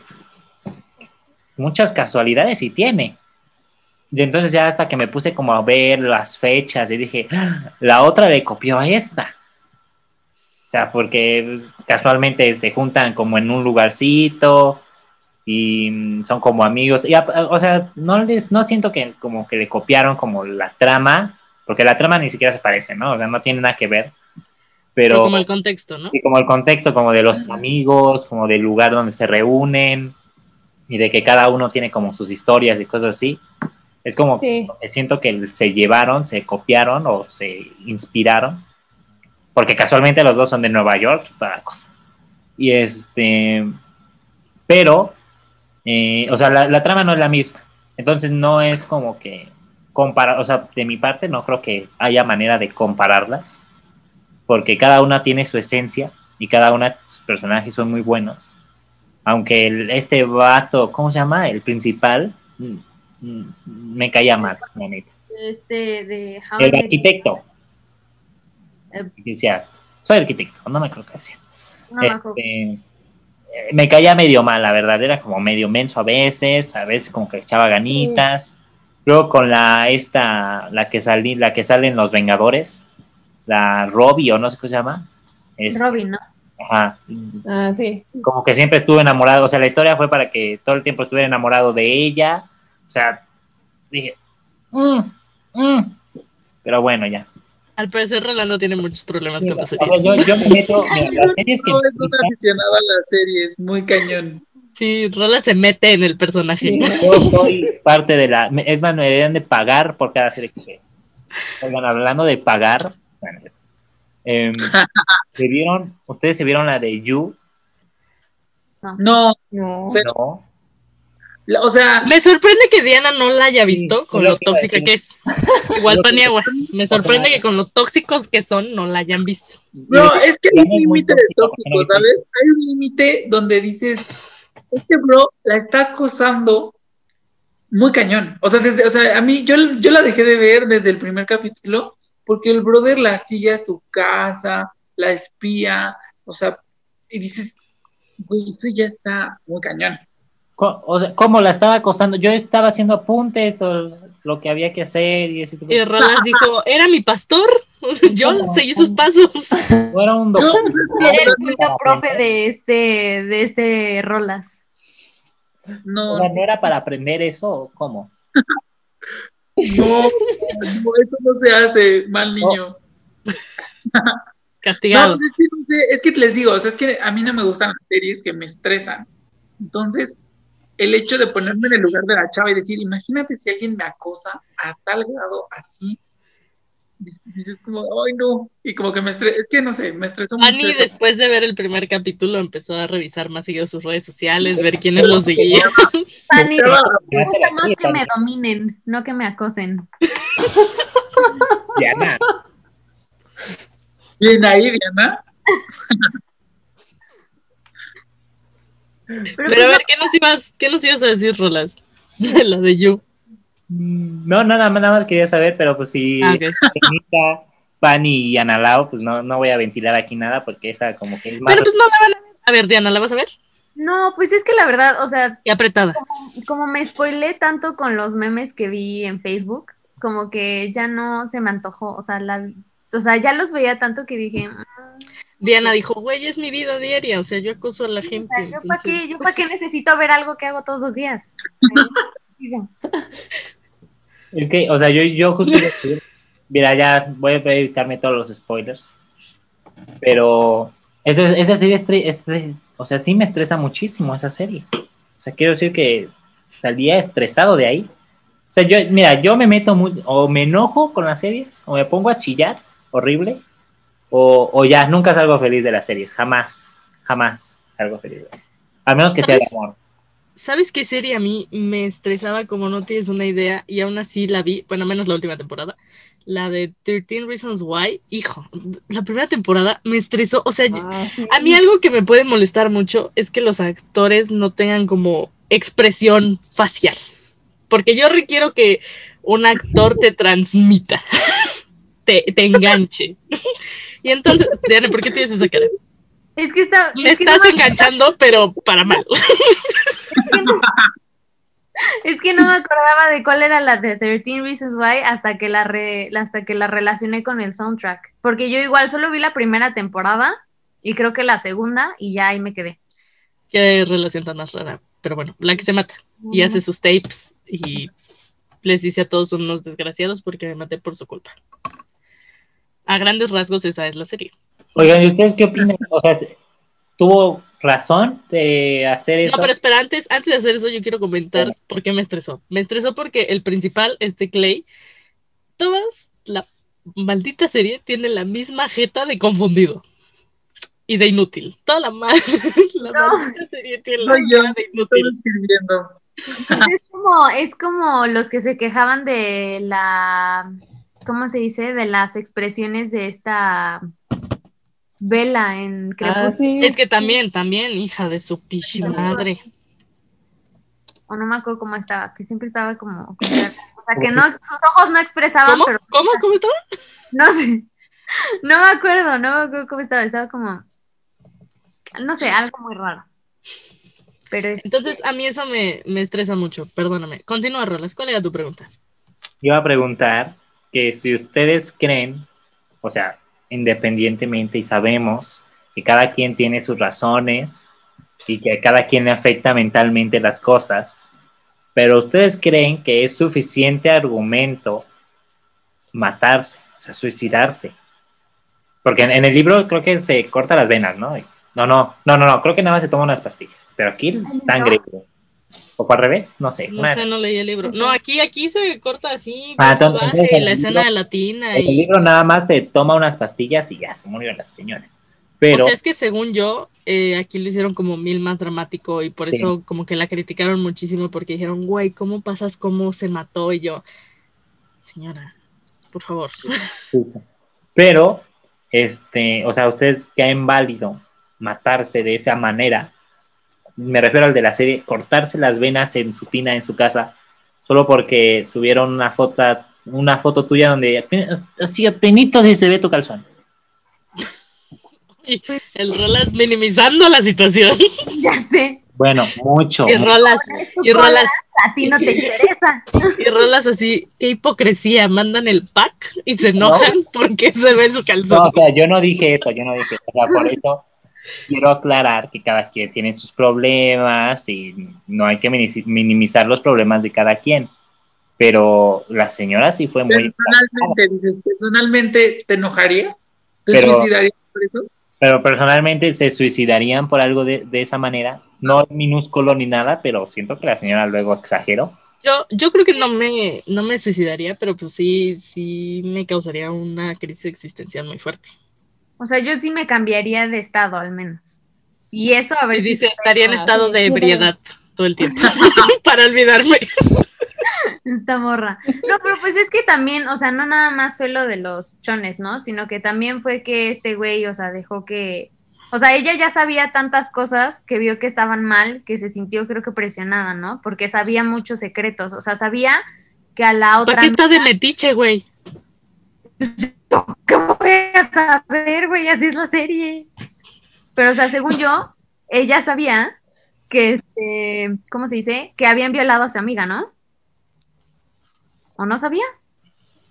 muchas casualidades y tiene. Y entonces ya hasta que me puse como a ver las fechas y dije, "Ah, la otra le copió a esta. O sea, porque casualmente se juntan como en un lugarcito y mm, son como amigos. Y, o sea, no les, no siento que como que le copiaron como la trama, porque la trama ni siquiera se parece, ¿no? O sea, no tiene nada que ver. Pero Pero como el contexto, ¿no? y como el contexto como de los amigos, como del lugar donde se reúnen y de que cada uno tiene como sus historias y cosas así. Es como Sí. que siento que se llevaron, se copiaron o se inspiraron, porque casualmente los dos son de Nueva York, y toda la cosa. Y este, pero, eh, o sea, la, la trama no es la misma, entonces no es como que comparar, o sea, de mi parte no creo que haya manera de compararlas, porque cada una tiene su esencia y cada una de sus personajes son muy buenos. Aunque el- este vato, ¿cómo se llama? El principal, mm, mm, me caía mal, la neta. Este de El arquitecto. Eh. Decía, soy arquitecto, no me creo que decía. no me acuerdo. Este, eh, me caía medio mal, la verdad, era como medio menso a veces, a veces como que echaba ganitas. Luego con la esta, la que salí, la que sale en Los Vengadores, la Robbie o no sé cómo se llama. Este, Robin, ¿no? ajá, Ah, sí. como que siempre estuve enamorado, o sea, la historia fue para que todo el tiempo estuviera enamorado de ella, o sea, dije, "Mm, mm". pero bueno, ya. Al parecer Rolando tiene muchos problemas con las series. yo, yo me meto, mira, las series que No, es un gustan, aficionado a las series, muy cañón. Sí, Rola se mete en el personaje. Sí. yo (laughs) soy parte de la, es más, me deberían de pagar por cada serie que. Oigan, hablando de pagar, bueno, em, (laughs) ¿se vieron, ustedes se vieron la de You? No, No. O sea, Me sorprende que Diana no la haya visto Sí, con lo que tóxica que es. (laughs) Igual Paniagua. Me sorprende que con lo tóxicos que son no la hayan visto. no, es que hay un límite de tóxico. ¿sabes? Hay un límite donde dices, este bro la está acosando muy cañón. O sea, desde, o sea, a mí, yo, yo la dejé de ver desde el primer capítulo porque el brother la sigue a su casa, la espía, o sea, y dices, güey, eso ya está muy cañón. O sea, ¿cómo la estaba acosando? Yo estaba haciendo apuntes, todo lo que había que hacer y ese tipo de Y Rolas dijo, era mi pastor. (laughs) Yo seguí sus pasos. No era un doctor. Era el único profe de este, de este Rolas. no, O sea, ¿no era para aprender eso o cómo? (laughs) no, no, eso no se hace, mal niño. (laughs) Castigado. No, es que, no sé, es que les digo, o sea, es que a mí no me gustan las series que me estresan. Entonces, el hecho de ponerme en el lugar de la chava y decir, imagínate si alguien me acosa a tal grado así, dices- como, ay no, y como que me estresa, es que no sé, me estresó mucho. Ani, después de ver el primer capítulo, empezó a revisar más seguido sus redes sociales, ver quiénes los seguían. (laughs) Estaba- me gusta más que me dominen, no que me acosen. (laughs) Diana, Bien ahí, Diana. Pero, Pero a ver, ¿qué nos ibas, qué nos ibas a decir, Rolas? De la de You. Mm, no, nada más, nada más quería saber, pero pues si Ah, ok. (laughs) Anita, Pani y Analao, pues no, no voy a ventilar aquí nada porque esa como que es más... Pero pues no la van a ver. A ver, Diana, ¿la vas a ver? no, pues es que la verdad, o sea, Y apretada. como me spoilé tanto con los memes que vi en Facebook, como que ya no se me antojó, o sea, la, o sea, ya los veía tanto que dije, "Mm, Diana dijo, güey, es mi vida diaria, o sea, yo acoso a la o gente. sea, yo para qué, yo para qué necesito ver algo que hago todos los días. (laughs) O sea, (laughs) Es que, o sea, yo, yo justo mira, ya voy a evitarme todos los spoilers, pero esa, esa serie, estre- estre- o sea, sí me estresa muchísimo esa serie. O sea, quiero decir que salía estresado de ahí. O sea, yo, mira, yo me meto muy, o me enojo con las series, o me pongo a chillar, horrible, o, o ya, nunca salgo feliz de las series, jamás, jamás salgo feliz de las series. A menos que sea de amor. ¿Sabes qué serie a mí me estresaba como no tienes una idea? Y aún así la vi, bueno, menos la última temporada. La de 13 Reasons Why. Hijo, la primera temporada me estresó. O sea, Ah, sí. a mí algo que me puede molestar mucho es que los actores no tengan como expresión facial. Porque yo requiero que un actor te transmita, (laughs) te, te enganche. (laughs) Y entonces, Diana, ¿por qué tienes esa cara? Es que está, Me es que, no estás me, enganchando, pero para mal. (laughs) es que no me acordaba de cuál era la de 13 Reasons Why hasta que la re- hasta que la relacioné con el soundtrack, porque yo igual solo vi la primera temporada y creo que la segunda y ya ahí me quedé. Qué relación tan más rara. pero bueno, la que se mata y hace sus tapes y les dice a todos unos desgraciados porque me maté por su culpa. A grandes rasgos esa es la serie. Oigan, ¿y ustedes qué opinan? O sea, ¿tuvo razón de hacer eso? No, pero espera, antes, antes de hacer eso yo quiero comentar por qué me estresó. Me estresó porque el principal, este Clay, todas la maldita serie tiene la misma jeta de confundido y de inútil. Toda la, ma- (laughs) la No. maldita serie tiene la cara de inútil. escribiendo. Es como, es como los que se quejaban de la, ¿cómo se dice? De las expresiones de esta vela en Ah, Crepúsculo. sí. Es que también, también, hija de su pichi madre. O no me acuerdo cómo estaba, que siempre estaba como, como- o sea, que no, sus ojos no expresaban, ¿Cómo? pero ¿Cómo? ¿Cómo estaba? no sé, no me acuerdo, no me acuerdo cómo estaba, estaba como, no sé, algo muy raro. Pero es- Entonces, a mí eso me, me estresa mucho, perdóname. Continúa, Rolas, ¿cuál era tu pregunta? Iba a preguntar que si ustedes creen, o sea, independientemente y sabemos que cada quien tiene sus razones y que a cada quien le afecta mentalmente las cosas, pero ustedes creen que es suficiente argumento matarse, o sea, suicidarse. Porque en, en el libro creo que se corta las venas, ¿no? No, no, no, no, no, creo que nada más se toma unas pastillas, pero aquí ¿El libro? O al revés, no sé. No una- sé, no leí el libro. No aquí, aquí se corta así, Ah, bien entonces, y en la escena libro- de la tina En el y... libro nada más se toma unas pastillas y ya se murió la señora. Pero O sea, es que según yo, eh, aquí lo hicieron como mil más dramático y por Sí. eso como que la criticaron muchísimo porque dijeron, güey, ¿cómo pasas cómo se mató? Y yo, señora, por favor. Pero, este, o sea, ustedes caen válido matarse de esa manera. Me refiero al de la serie, cortarse las venas en su tina en su casa, solo porque subieron una foto, una foto tuya donde apenas- así apenito si se ve tu calzón. (laughs) El Rolas minimizando la situación. (laughs) ya sé, Bueno, mucho. Y Rolas, y Rolas, a ti no te interesa. (laughs) y Rolas así, qué hipocresía, mandan el pack y se enojan porque se ve su No, calzón. o sea, yo no dije eso, yo no dije eso. O sea, por eso quiero aclarar que cada quien tiene sus problemas y no hay que minimi- minimizar los problemas de cada quien. Pero la señora sí fue muy... Personalmente, dices, personalmente, ¿te enojaría? ¿Te Pero- suicidarías por eso? Pero personalmente se suicidarían por algo de, de esa manera. No es minúsculo ni nada, pero siento que la señora luego exageró. Yo, yo creo que no me, no me suicidaría, pero pues sí, sí me causaría una crisis existencial muy fuerte. O sea, yo sí me cambiaría de estado al menos. Y eso a ver Y si dice, estaría en estado de ebriedad todo el tiempo (laughs) (laughs) para olvidarme. Esta morra. No, pero pues es que también, o sea, no nada más fue lo de los chones, ¿no? Sino que también fue que este güey, o sea, dejó que. O sea, ella ya sabía tantas cosas que vio que estaban mal, que se sintió, creo que presionada, ¿no? Porque sabía muchos secretos. O sea, sabía que a la otra. ¿Para qué está de metiche, güey? (laughs) ¿Cómo voy a saber, güey? Así es la serie. Pero, o sea, según yo, ella sabía que, este, ¿cómo se dice? Que habían violado a su amiga, ¿no? ¿O no sabía?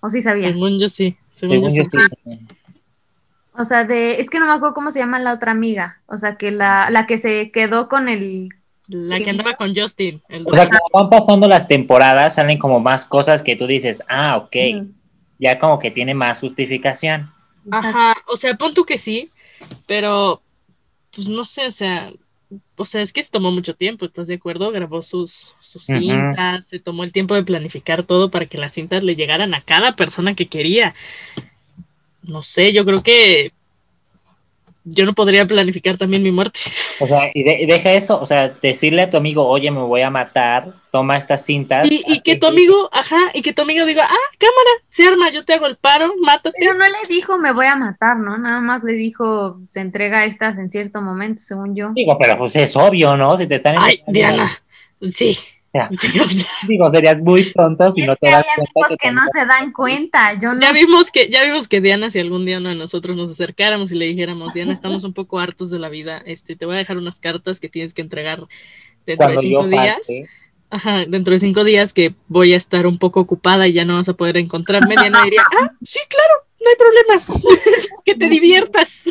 ¿O sí sabía? Según yo sí, según, Según yo yo sí. sí. O sea, de, es que no me acuerdo cómo se llama la otra amiga. O sea, que la, la que se quedó con el. La que andaba con Justin. El O sea, como van pasando las temporadas, salen como más cosas que tú dices, ah, ok. Ya como que tiene más justificación. Ajá, o sea, pon tú que sí, pero pues no sé, o sea, o sea, es que se tomó mucho tiempo, ¿estás de acuerdo? Grabó sus, sus cintas, se tomó el tiempo de planificar todo para que las cintas le llegaran a cada persona que quería. No sé, yo creo que yo no podría planificar también mi muerte. O sea, y, de- y deja eso, o sea, decirle a tu amigo, oye, me voy a matar, toma estas cintas. Y, y que tu amigo, ajá, y que tu amigo diga, ah, cámara, se arma, yo te hago el paro, mátate. Pero no le dijo me voy a matar, ¿no? Nada más le dijo se entrega estas en cierto momento, según yo. Digo, pero pues es obvio, ¿no? Si te están Ay, Diana, sí. (laughs) Sea, (laughs) Digo, serías muy tonto si es no te das cuenta amigos que que no se dan cuenta. Yo no Ya vimos que, ya vimos que Diana, si algún día uno de nosotros nos acercáramos y le dijéramos, Diana, estamos un poco hartos de la vida, este, te voy a dejar unas cartas que tienes que entregar dentro cuando de cinco días. Ajá, dentro de cinco días que voy a estar un poco ocupada y ya no vas a poder encontrarme. Diana diría, ah, sí, claro, no hay problema. (laughs) que te diviertas.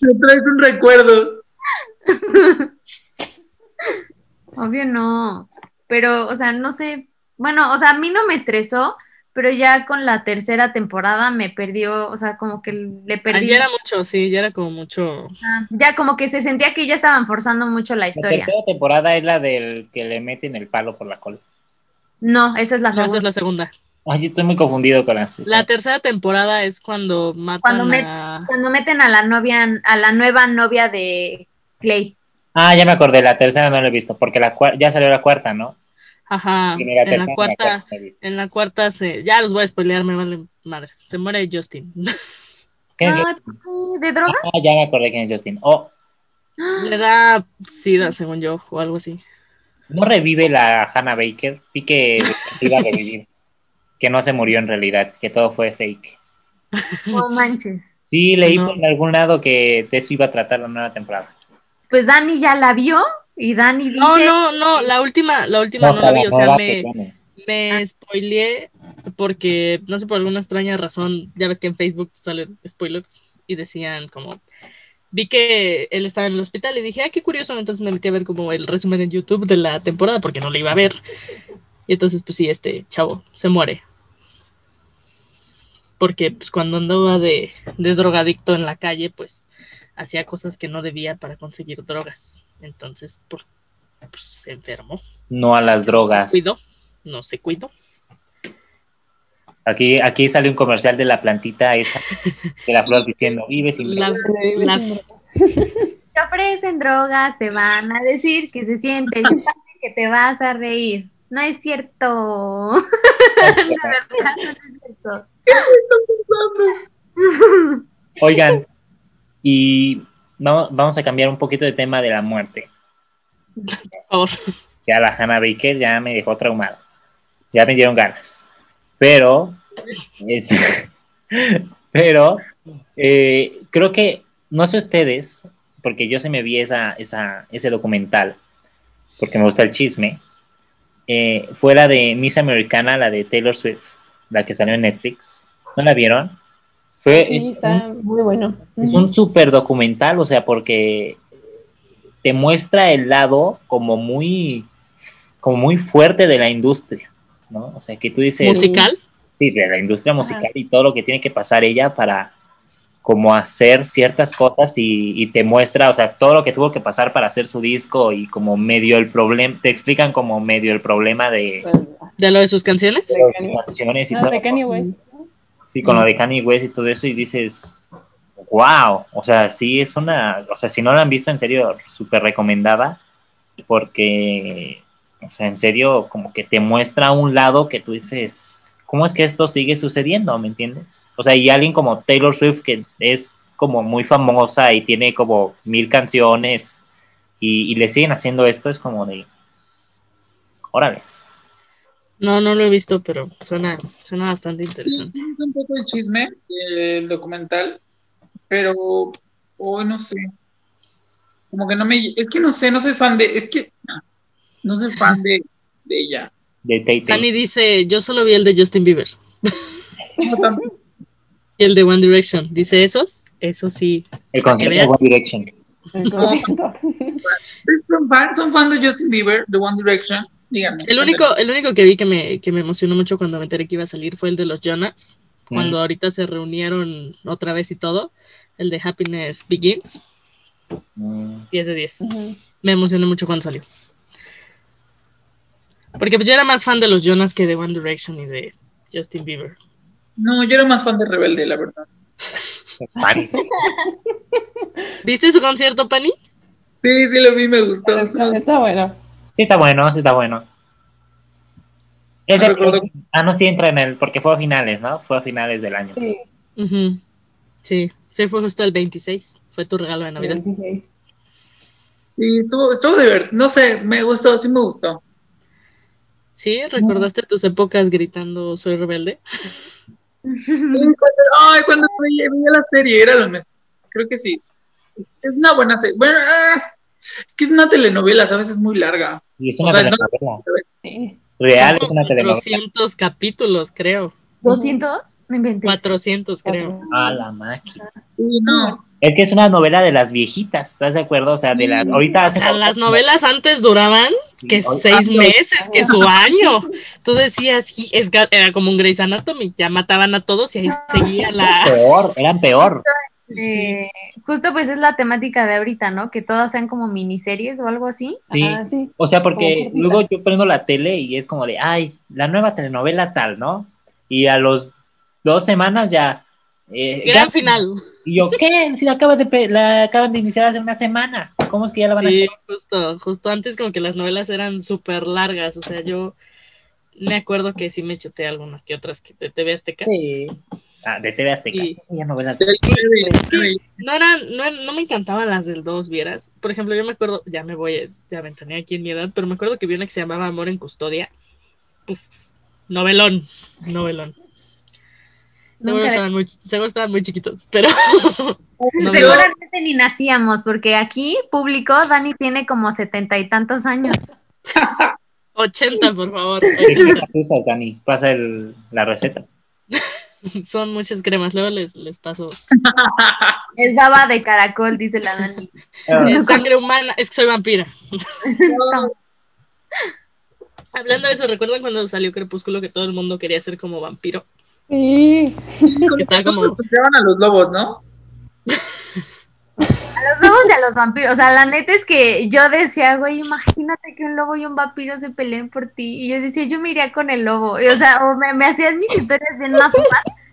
Me traes un recuerdo. Obvio no. Pero, o sea, no sé. Bueno, o sea, a mí no me estresó, pero ya con la tercera temporada me perdió, o sea, como que le Ah, perdí. ya era mucho, sí, ya era como mucho. Ah, Ya como que se sentía que ya estaban forzando mucho la La historia. tercera temporada es la del que le meten el palo por la cola. No, esa es la No, esa segunda. es la segunda. Ay, yo estoy muy confundido con las. La tercera temporada es cuando matan Cuando met- a... Cuando meten a la novia, a la nueva novia de Clay. Ah, ya me acordé, la tercera no la he visto, porque la ya salió la cuarta, ¿no? Ajá, la en la cuarta, en la cuarta se... Ya los voy a spoilear, me vale madres. Se muere Justin. (laughs) ¿Quién es qué? ¿De drogas? Ah, ya me acordé quién es Justin. Oh, (gasps) Le da sida, según yo, o algo así. no revive la Hannah Baker. Vi que (laughs) iba a revivir. Que no se murió en realidad, que todo fue fake. No manches. Sí, leí No. por algún lado que de eso iba a tratar la nueva temporada. Pues Dani ya la vio y Dani dice. No, no, no, la última, la última no, la vi, o sea, me, me spoileé porque, no sé, por alguna extraña razón, ya ves que en Facebook salen spoilers y decían como, vi que él estaba en el hospital y dije, ah, qué curioso, entonces me metí a ver como el resumen en YouTube de la temporada porque no la iba a ver. Y entonces, pues sí, este chavo se muere. Porque pues cuando andaba de, de drogadicto en la calle, pues hacía cosas que no debía para conseguir drogas. Entonces, pues, pues se enfermó, No a las drogas. cuidó, no se cuidó. Aquí, aquí sale un comercial de la plantita esa, de la flor diciendo, vive sin drogas". la- Te ofrecen drogas, te van a decir que se siente que te vas a reír. No es cierto. (laughs) No, no es cierto. Oigan, y vamos, vamos a cambiar un poquito de tema de la muerte. Ya la Hannah Baker ya me dejó traumada. Ya me dieron ganas. Pero, es- (laughs) pero, eh, creo que, no sé ustedes, porque yo se me vi esa, esa, ese documental, porque me gusta el chisme, eh, fue la de Miss Americana, la de Taylor Swift, la que salió en Netflix. ¿No la vieron? Fue, Sí, es un- está muy bueno. es un súper documental, o sea, porque te muestra el lado como muy, como muy fuerte de la industria, ¿no? O sea, que tú dices, Musical. sí, de la industria musical y todo lo que tiene que pasar ella para como hacer ciertas cosas y, y te muestra, o sea, todo lo que tuvo que pasar para hacer su disco y como medio el problema, te explican como medio el problema de, De lo de sus canciones. de sus canciones y Ah, todo. de Kanye West. Sí, con lo de Kanye West y todo eso, y dices, wow, o sea, sí es una, o sea, si no la han visto, en serio, súper recomendada, porque, o sea, en serio, como que te muestra un lado que tú dices, ¿cómo es que esto sigue sucediendo? ¿Me entiendes? O sea, y alguien como Taylor Swift, que es como muy famosa y tiene como mil canciones, y, y le siguen haciendo esto, es como de, órale. No, no lo he visto, pero suena, suena bastante Sí, interesante. es un poco de chisme el documental, pero hoy no sé. Como que no me. Es que no sé, no soy fan de. Es que. No, no soy fan de, de ella. De Tay. Dani dice, yo solo vi el de Justin Bieber (laughs) y el de One Direction. Dice esos, eso sí. El concierto de. One Direction. (laughs) ¿Son fan, son fan de Justin Bieber, de One Direction? Díganme. El único, el único que vi que me, que me emocionó mucho cuando me enteré que iba a salir fue el de los Jonas. Cuando ahorita se reunieron otra vez y todo. El de Happiness Begins. Mm. 10 de 10. Ujú. Me emocioné mucho cuando salió. Porque pues yo era más fan de los Jonas que de One Direction y de Justin Bieber. No, yo era más fan de Rebelde, la verdad. Pan. (laughs) ¿Viste su concierto, Pani? Sí, sí lo vi, me gustó. Está, está bueno. Sí, está bueno, sí está bueno. No recuerdo. ah, no, sí entra en el, porque fue a finales, ¿no? Fue a finales del año. Sí. Sí, fue justo el 26. Fue tu regalo de Navidad. 26. Sí, estuvo, estuvo divertido. No sé, me gustó, sí me gustó. ¿Sí? ¿Recordaste tus épocas gritando soy rebelde? Ay, cuando veía, la serie, era lo mejor. Creo que sí. Es, es una buena serie. Bueno, ah, es que es una telenovela, ¿sabes? Es muy larga. Y es una O sea, no- telenovela. Real es una telenovela. 400 capítulos, creo. ¿200? No inventes. 400, creo. Ah, la máquina. Sí, no. Es que es una novela de las viejitas, ¿estás de acuerdo? O sea, de las. Ahorita O hacen. sea, las novelas antes duraban que Sí, seis meses, que su año. Tú decías, sí, es ga- era como un Grey's Anatomy, ya mataban a todos y ahí seguía la... Peor, eran peor. Eh, justo pues es la temática de ahorita, ¿no? Que todas sean como miniseries o algo así. Sí. Ajá, sí. O sea, porque luego yo prendo la tele y es como de, ay, la nueva telenovela tal, ¿no? Y a los dos semanas ya. eh, Gran ya- final. Y yo, ¿qué? Si la acaban, de, la acaban de iniciar hace una semana. ¿Cómo es que ya la van Sí, a justo, justo antes como que las novelas eran súper largas, o sea, yo me acuerdo que sí me chuté algunas que otras que de TV Azteca. Sí. Ah, de TV Azteca. Sí. Novelas. Del. No eran, no, no me encantaban las del 2, vieras. Por ejemplo, yo me acuerdo, ya me voy, ya ventaneé aquí en mi edad, pero me acuerdo que vi una que se llamaba Amor en Custodia. Pues, novelón, novelón. Seguro Nunca- estaban, muy, seguro estaban muy chiquitos, pero (laughs) no me- Seguramente ni nacíamos, porque aquí, público, Dani tiene como setenta y tantos años. (laughs) 80, por favor. ¿Qué 80. cremas usas, Dani? Pasa el- la receta. (laughs) (laughs) Son muchas cremas, luego les, les paso. (laughs) Es baba de caracol, dice la Dani. Ah, Es sangre humana, es que soy vampira. (laughs) Hablando de eso, ¿recuerdan cuando salió Crepúsculo que todo el mundo quería ser como vampiro? Sí. Que estaba como, a los lobos, ¿no? A los lobos y a los vampiros. O sea, la neta es que yo decía, güey, imagínate que un lobo y un vampiro se peleen por ti. Y yo decía, yo me iría con el lobo. Y, o sea, o me, me hacían mis historias bien más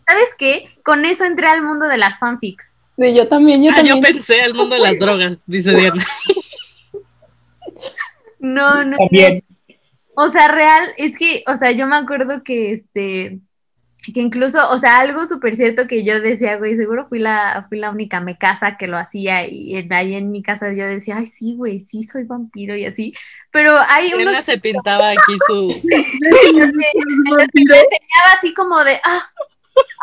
¿Sabes qué? Con eso entré al mundo de las fanfics. Sí, yo también, yo ah, yo pensé al mundo de las drogas, dice Diana. No, no. También. O sea, real, es que, o sea, yo me acuerdo que este, que incluso, o sea, algo súper cierto que yo decía, güey, seguro fui la, fui la única me casa que lo hacía y en, ahí en mi casa yo decía, ay, sí, güey, sí, soy vampiro y así, pero hay Diana unos se pintaba aquí su... los que, me enseñaba así como de, ah,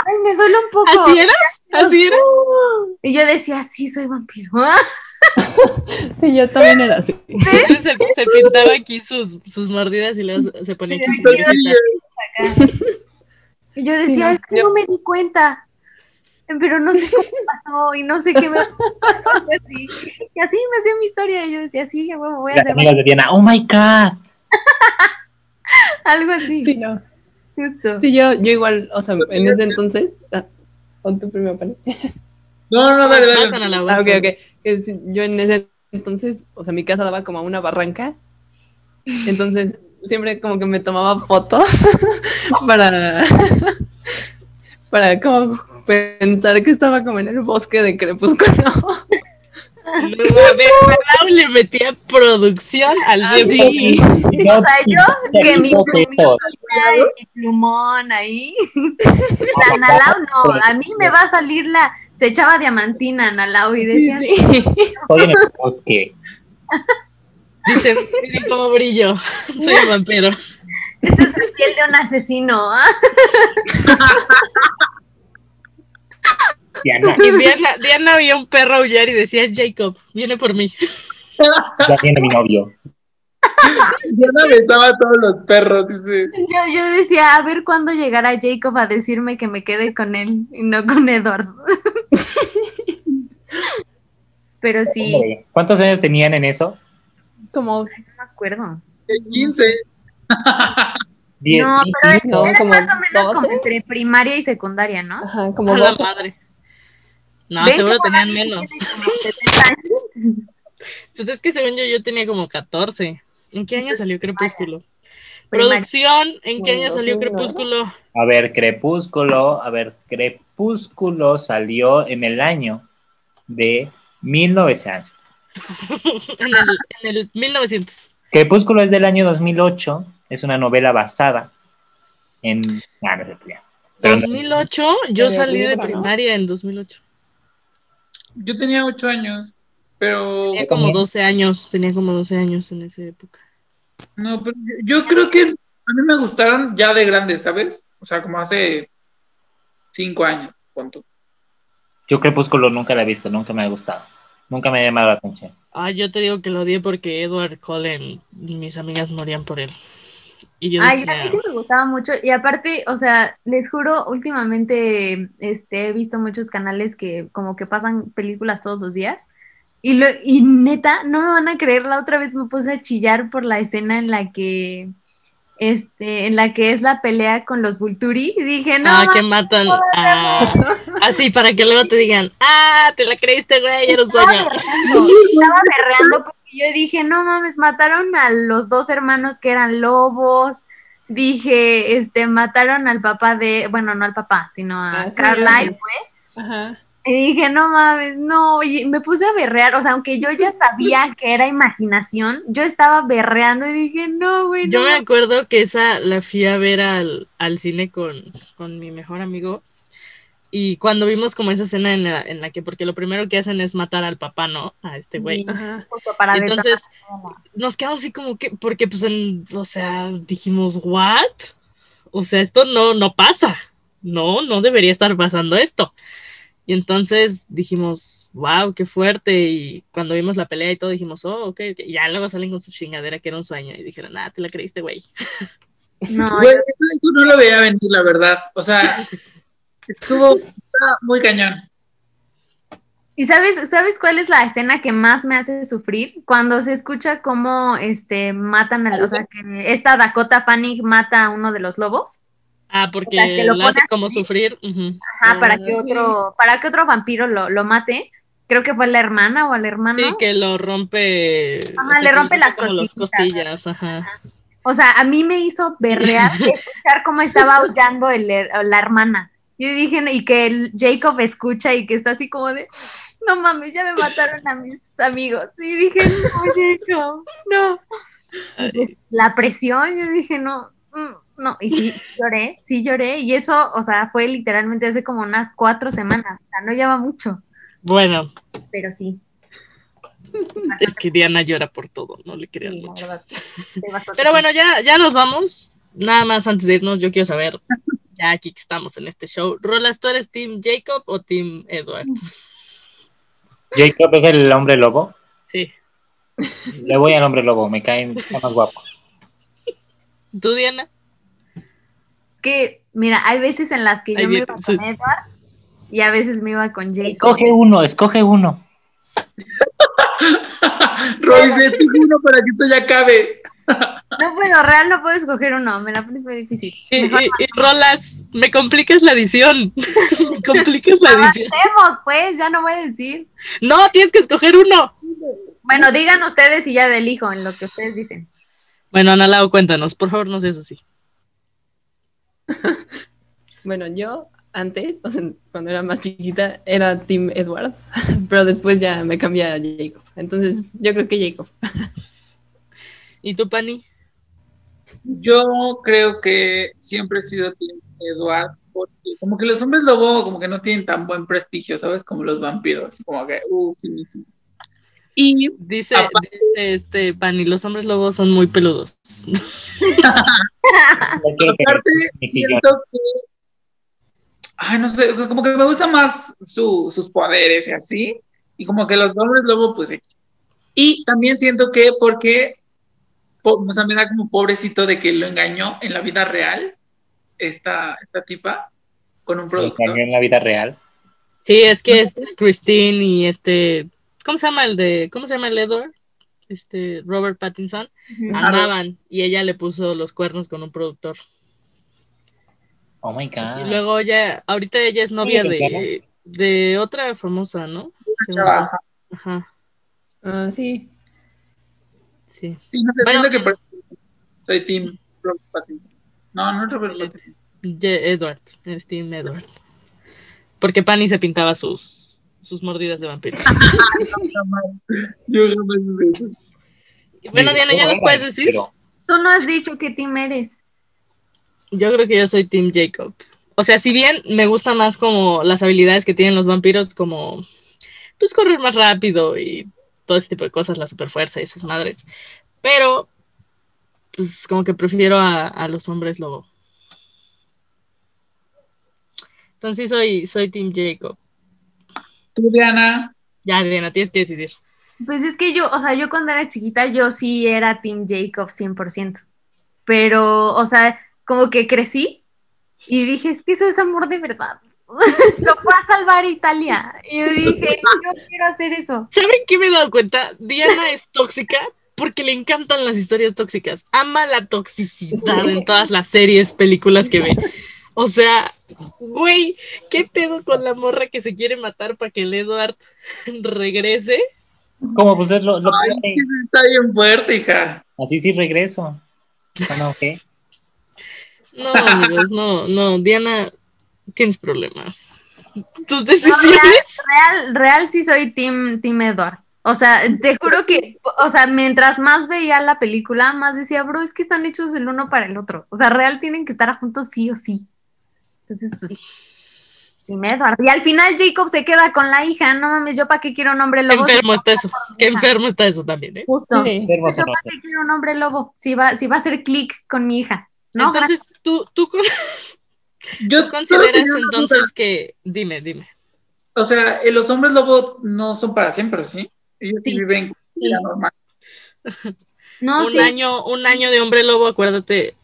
ay, me duele un poco. ¿Así era? ¿Así era? Y yo decía, sí, soy vampiro. Sí, yo también era así. Entonces se, se pintaba aquí sus, sus mordidas y luego se ponía aquí Sí. Y yo decía, no, es que no me di cuenta, pero no sé cómo (laughs) pasó y no sé qué me pasó. (laughs) Y así, y así me hacía mi historia. Y yo decía, sí, a huevo, voy a Las hacer amigas de Diana, oh my god. (laughs) algo así. Sí, no. Justo. Sí, yo, yo igual, o sea, en ese entonces, ah, pon tu primero, Pani. No, no, dale, dale. Pasan a la Ah, ok, ok. Yo en ese entonces, o sea, mi casa daba como a una barranca. Entonces, siempre como que me tomaba fotos (laughs) para, para como pensar que estaba como en el bosque de Crepúsculo. Raúl le metía producción al 100%. sí. No, O sea, yo que mi plumita y mi plumón ahí. (laughs) La Nalau no, a mí me va a salir la. Se echaba diamantina Nalau y decía, Sí, sí. Estoy en el bosque. (laughs) Dice, miren cómo brillo. (laughs) Soy un vampiro. (laughs) esta es la piel de un asesino. ¿ah?". Diana, Y Diana, Diana vio un perro aullar y decía, es Jacob, viene por mí. ya tiene mi novio. Diana besaba a todos los perros, dice. Yo, yo decía, a ver cuándo llegará Jacob a decirme que me quede con él y no con Eduardo. (laughs) Pero sí, ¿Cuántos años tenían en eso? Como, no me acuerdo. 15. Diez. No, pero era, No, era como más o menos como 12. entre primaria y secundaria, ¿no? ajá, como A la 12. madre. No, ¿Ven seguro tenían menos. tiene como 70 años? Pues es que según yo, yo tenía como 14. ¿En qué año salió Crepúsculo? Primaria. Producción, ¿en qué año salió 2009. Crepúsculo? A ver, Crepúsculo, a ver, Crepúsculo salió en el año de 1900. En, el, en el 1900. Crepúsculo es del año 2008, es una novela basada en... Ah, no sé, ya. Pero no- 2008, yo salí de primaria en 2008. Yo tenía 8 años, pero. Tenía como 12 años, tenía como 12 años en esa época. No, pero yo- creo que a mí me gustaron ya de grandes, ¿sabes? O sea, como hace 5 años, punto. Yo Crepúsculo nunca la he visto, nunca me ha gustado, nunca me ha llamado la atención. Ah, yo te digo que lo odié porque Edward Cullen, mis amigas morían por él. Y yo Ay, a decía, mí sí me gustaba mucho y aparte, o sea, les juro, últimamente este, he visto muchos canales que como que pasan películas todos los días Y, lo, y neta, no me van a creer, la otra vez me puse a chillar por la escena en la que este, en la que es la pelea con los Vulturi, y dije, no, ah, que matan a... Así, (laughs) para que luego te digan, ah, te la creíste, güey, era un estaba sueño. estaba berreando porque yo dije, no mames, mataron a los dos hermanos que eran lobos. Dije, este, mataron al papá de, bueno, no al papá, sino a Ah, sí, Carlyle, pues. Ajá. Y dije, no mames, no, y me puse a berrear, o sea, aunque yo ya sabía que era imaginación, yo estaba berreando y dije, no, güey, Yo no me mames". acuerdo que esa la fui a ver al, al cine con, con mi mejor amigo. Y cuando vimos como esa escena en la, en la que, porque lo primero que hacen es matar al papá, ¿no? A este güey. Entonces, nos quedamos así como que, porque pues, en, o sea, dijimos, ¿what? O sea, esto no, no pasa. No, no debería estar pasando esto. Y entonces dijimos, wow, qué fuerte. Y cuando vimos la pelea y todo, dijimos, oh, ok, ok. Y ya luego salen con su chingadera que era un sueño. Y dijeron, ah, te la creíste, güey. (laughs) No, Güey, eso no lo veía venir, la verdad. O sea, (laughs) estuvo muy cañón. ¿Y sabes, sabes cuál es la escena que más me hace sufrir? Cuando se escucha cómo este matan al, o sea, que esta Dakota Fanning mata a uno de los lobos, Ah, porque O sea, que lo hace como sufrir. ajá, para Ah, que sí. otro, para que otro vampiro lo, lo mate. Creo que fue la hermana o al hermano. Sí, que lo rompe. Ajá, le que rompe las como las costillitas. costillas, ajá. O sea, a mí me hizo berrear (laughs) escuchar cómo estaba aullando el la hermana. Yo dije, y que el Jacob escucha y que está así como de, no mames, ya me mataron a mis amigos. Y dije, no, Jacob, no. Y pues, la presión, yo dije, no, mm, no. Y sí, lloré, sí lloré. Y eso, o sea, fue literalmente hace como unas cuatro semanas. O sea, no lleva mucho, Bueno, pero sí. (laughs) es que Diana llora por todo, no le crean Sí, mucho. verdad, (laughs) Pero bueno, ya, ya nos vamos. Nada más antes de irnos, yo quiero saber, ya aquí que estamos en este show, Rolas, ¿tú eres Team Jacob o Team Edward? (laughs) Jacob es el hombre lobo. Sí. Le voy al hombre lobo, me caen más guapo. ¿Tú, Diana? Que, mira, hay veces en las que yo me iba con sí. Edward y a veces me iba con Jacob. Escoge uno, escoge uno. (laughs) Royce, escoge uno para que esto ya acabe. (laughs) No puedo, real no puedo escoger uno, me la pones muy difícil. Y, Mejor y- y Rolas, me complicas la edición. (laughs) me complicas la edición. avancemos, pues, ya no voy a decir. No, tienes que escoger uno. Bueno, digan ustedes y ya del hijo en lo que ustedes dicen. Bueno, Ana Lau, cuéntanos, por favor, no seas así. (laughs) Bueno, yo antes, o sea, cuando era más chiquita, era Team Edward, (laughs) pero después ya me cambié a Jacob. Entonces, yo creo que Jacob. (laughs) ¿Y tú, Pani? Yo creo que siempre he sido Team Eduard, porque como que los hombres lobo como que no tienen tan buen prestigio, ¿sabes? Como los vampiros, como que, uh, finísimo. Y Dice, Aparte- dice este Pani, los hombres lobos son muy peludos. (laughs) Aparte siento que, ay, no sé, como que me gusta más su- sus poderes y así, y como que los hombres lobo, pues, y también siento que porque, po- o sea, me da como pobrecito de que lo engañó en la vida real, esta, esta tipa, con un Se productor. engañó en la vida real. Sí, es que este Christine y este, ¿cómo se llama el de, cómo se llama el Edward? Este Robert Pattinson Ujú. andaban y ella le puso los cuernos con un productor. Oh my god. Y luego ella, ahorita ella es novia de, de otra famosa, ¿no? Yo. Ajá, Ah, sí. sí. Sí, no sé, Bueno. siento que por- soy Team Robert Pattinson. No, no es Robert Pattinson. Edward, es Team Edward. Porque Pani se pintaba sus, sus mordidas de vampiro. (laughs) Yo jamás hice eso. Bueno, Diana, ¿ya no nos puedes decir? pero Tú no has dicho qué team eres. Yo creo que yo soy Team Jacob. O sea, si bien me gusta más como las habilidades que tienen los vampiros, como pues correr más rápido y todo ese tipo de cosas, la superfuerza y esas madres. Pero, pues como que prefiero a, a los hombres lobo. Entonces soy, soy Team Jacob. Tú, Diana, Ya, Diana, tienes que decidir. Pues es que yo, o sea, yo cuando era chiquita, yo sí era Team Jacob 100%. Pero, o sea, como que crecí y dije, es que eso es amor de verdad. (laughs) lo fue a salvar Italia. Y yo dije, yo quiero hacer eso. ¿Saben qué me he dado cuenta? Diana es tóxica porque le encantan las historias tóxicas. Ama la toxicidad en todas las series, películas que ve. O sea, güey, ¿qué pedo con la morra que se quiere matar para que el Edward (laughs) regrese? ¿Cómo? Pues es lo, lo Ay, que está bien fuerte, hija. Así sí regreso. ¿O no, qué? No, amigos, no, no, Diana, tienes problemas. Tus No, decisiones. real, real, real sí soy Team, team Edward. O sea, te juro que, o sea, mientras más veía la película, más decía, bro, es que están hechos el uno para el otro. O sea, real tienen que estar juntos sí o sí. Entonces, pues, Team Edward. Y al final Jacob se queda con la hija. No mames, yo para qué quiero un hombre Qué lobo. enfermo está eso. Qué enfermo está eso también, ¿eh? Justo. Sí. Qué Yo para qué quiero un hombre lobo. Si va, si va a hacer clic con mi hija. No, entonces, tú, tú, con- Yo tú consideras entonces que. Dime, dime. O sea, eh, los hombres lobo no son para siempre, ¿sí? Ellos sí, Sí. viven Sí. normal. (laughs) no, un sí. año, un año de hombre lobo, acuérdate,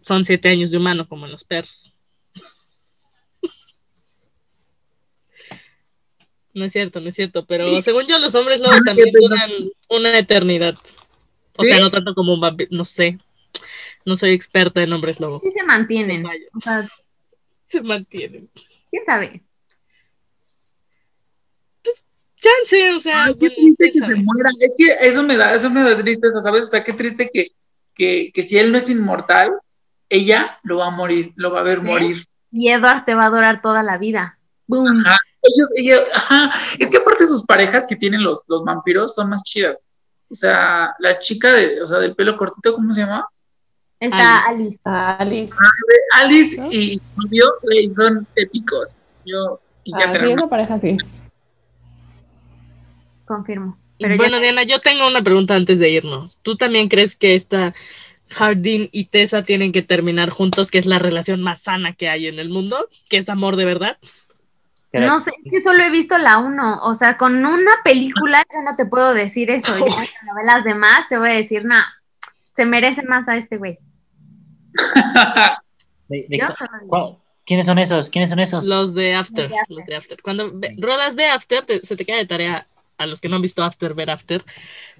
son siete años de humano, como en los perros. No es cierto, no es cierto, pero Sí. según yo, los hombres lobo Ah, también duran una eternidad. O ¿Sí? sea, no tanto como un vampiro, no sé. No soy experta en hombres lobo. Sí se mantienen. O sea, Se mantienen. quién sabe. Chance, o sea, Ay, qué bueno, triste que sabe. se muera. Es que eso me da, eso me da tristeza, ¿sabes? O sea, qué triste que, que, que si él no es inmortal, ella lo va a morir, lo va a ver ¿Ves? morir. Y Edward te va a adorar toda la vida. Boom. Ajá. Ellos, ella, ajá. Es que aparte sus parejas que tienen los, los vampiros son más chidas. O sea, la chica de, o sea, del pelo cortito, ¿cómo se llama? Está Alice. Alice. Alice ¿No? y son épicos. Yo quisiera Ah, tener sí, una- pareja sí. Confirmo. Pero bueno, ya, Diana, yo tengo una pregunta antes de irnos. ¿Tú también crees que esta Hardin y Tessa tienen que terminar juntos, que es la relación más sana que hay en el mundo, que es amor de verdad? No sé, es que solo he visto la uno. O sea, con una película (laughs) yo no te puedo decir eso. Ya cuando ve las demás te voy a decir, no, se merece más a este güey. (laughs) De- de- Yo solo digo. ¿cuál- ¿Quiénes son esos? ¿Quiénes son esos? Los de After. Los de After. Los de After. Cuando ve- Rolas ve After, te- se te queda de tarea a los que no han visto After, ver After,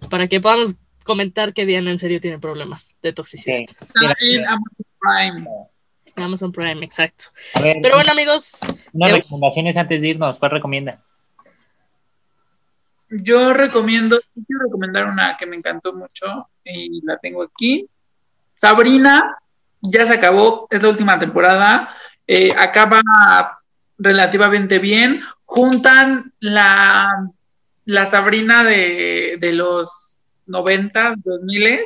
para que podamos comentar que Diana en serio tiene problemas de toxicidad. Ok. Amazon Prime. Exacto. Ver, Pero bueno, amigos, unas eh, recomendaciones antes de irnos. ¿Cuál recomienda? Yo recomiendo, quiero recomendar una que me encantó mucho y la tengo aquí. Sabrina, ya se acabó, es la última temporada, eh, acaba relativamente bien. Juntan la, la Sabrina de, de los 90, 2000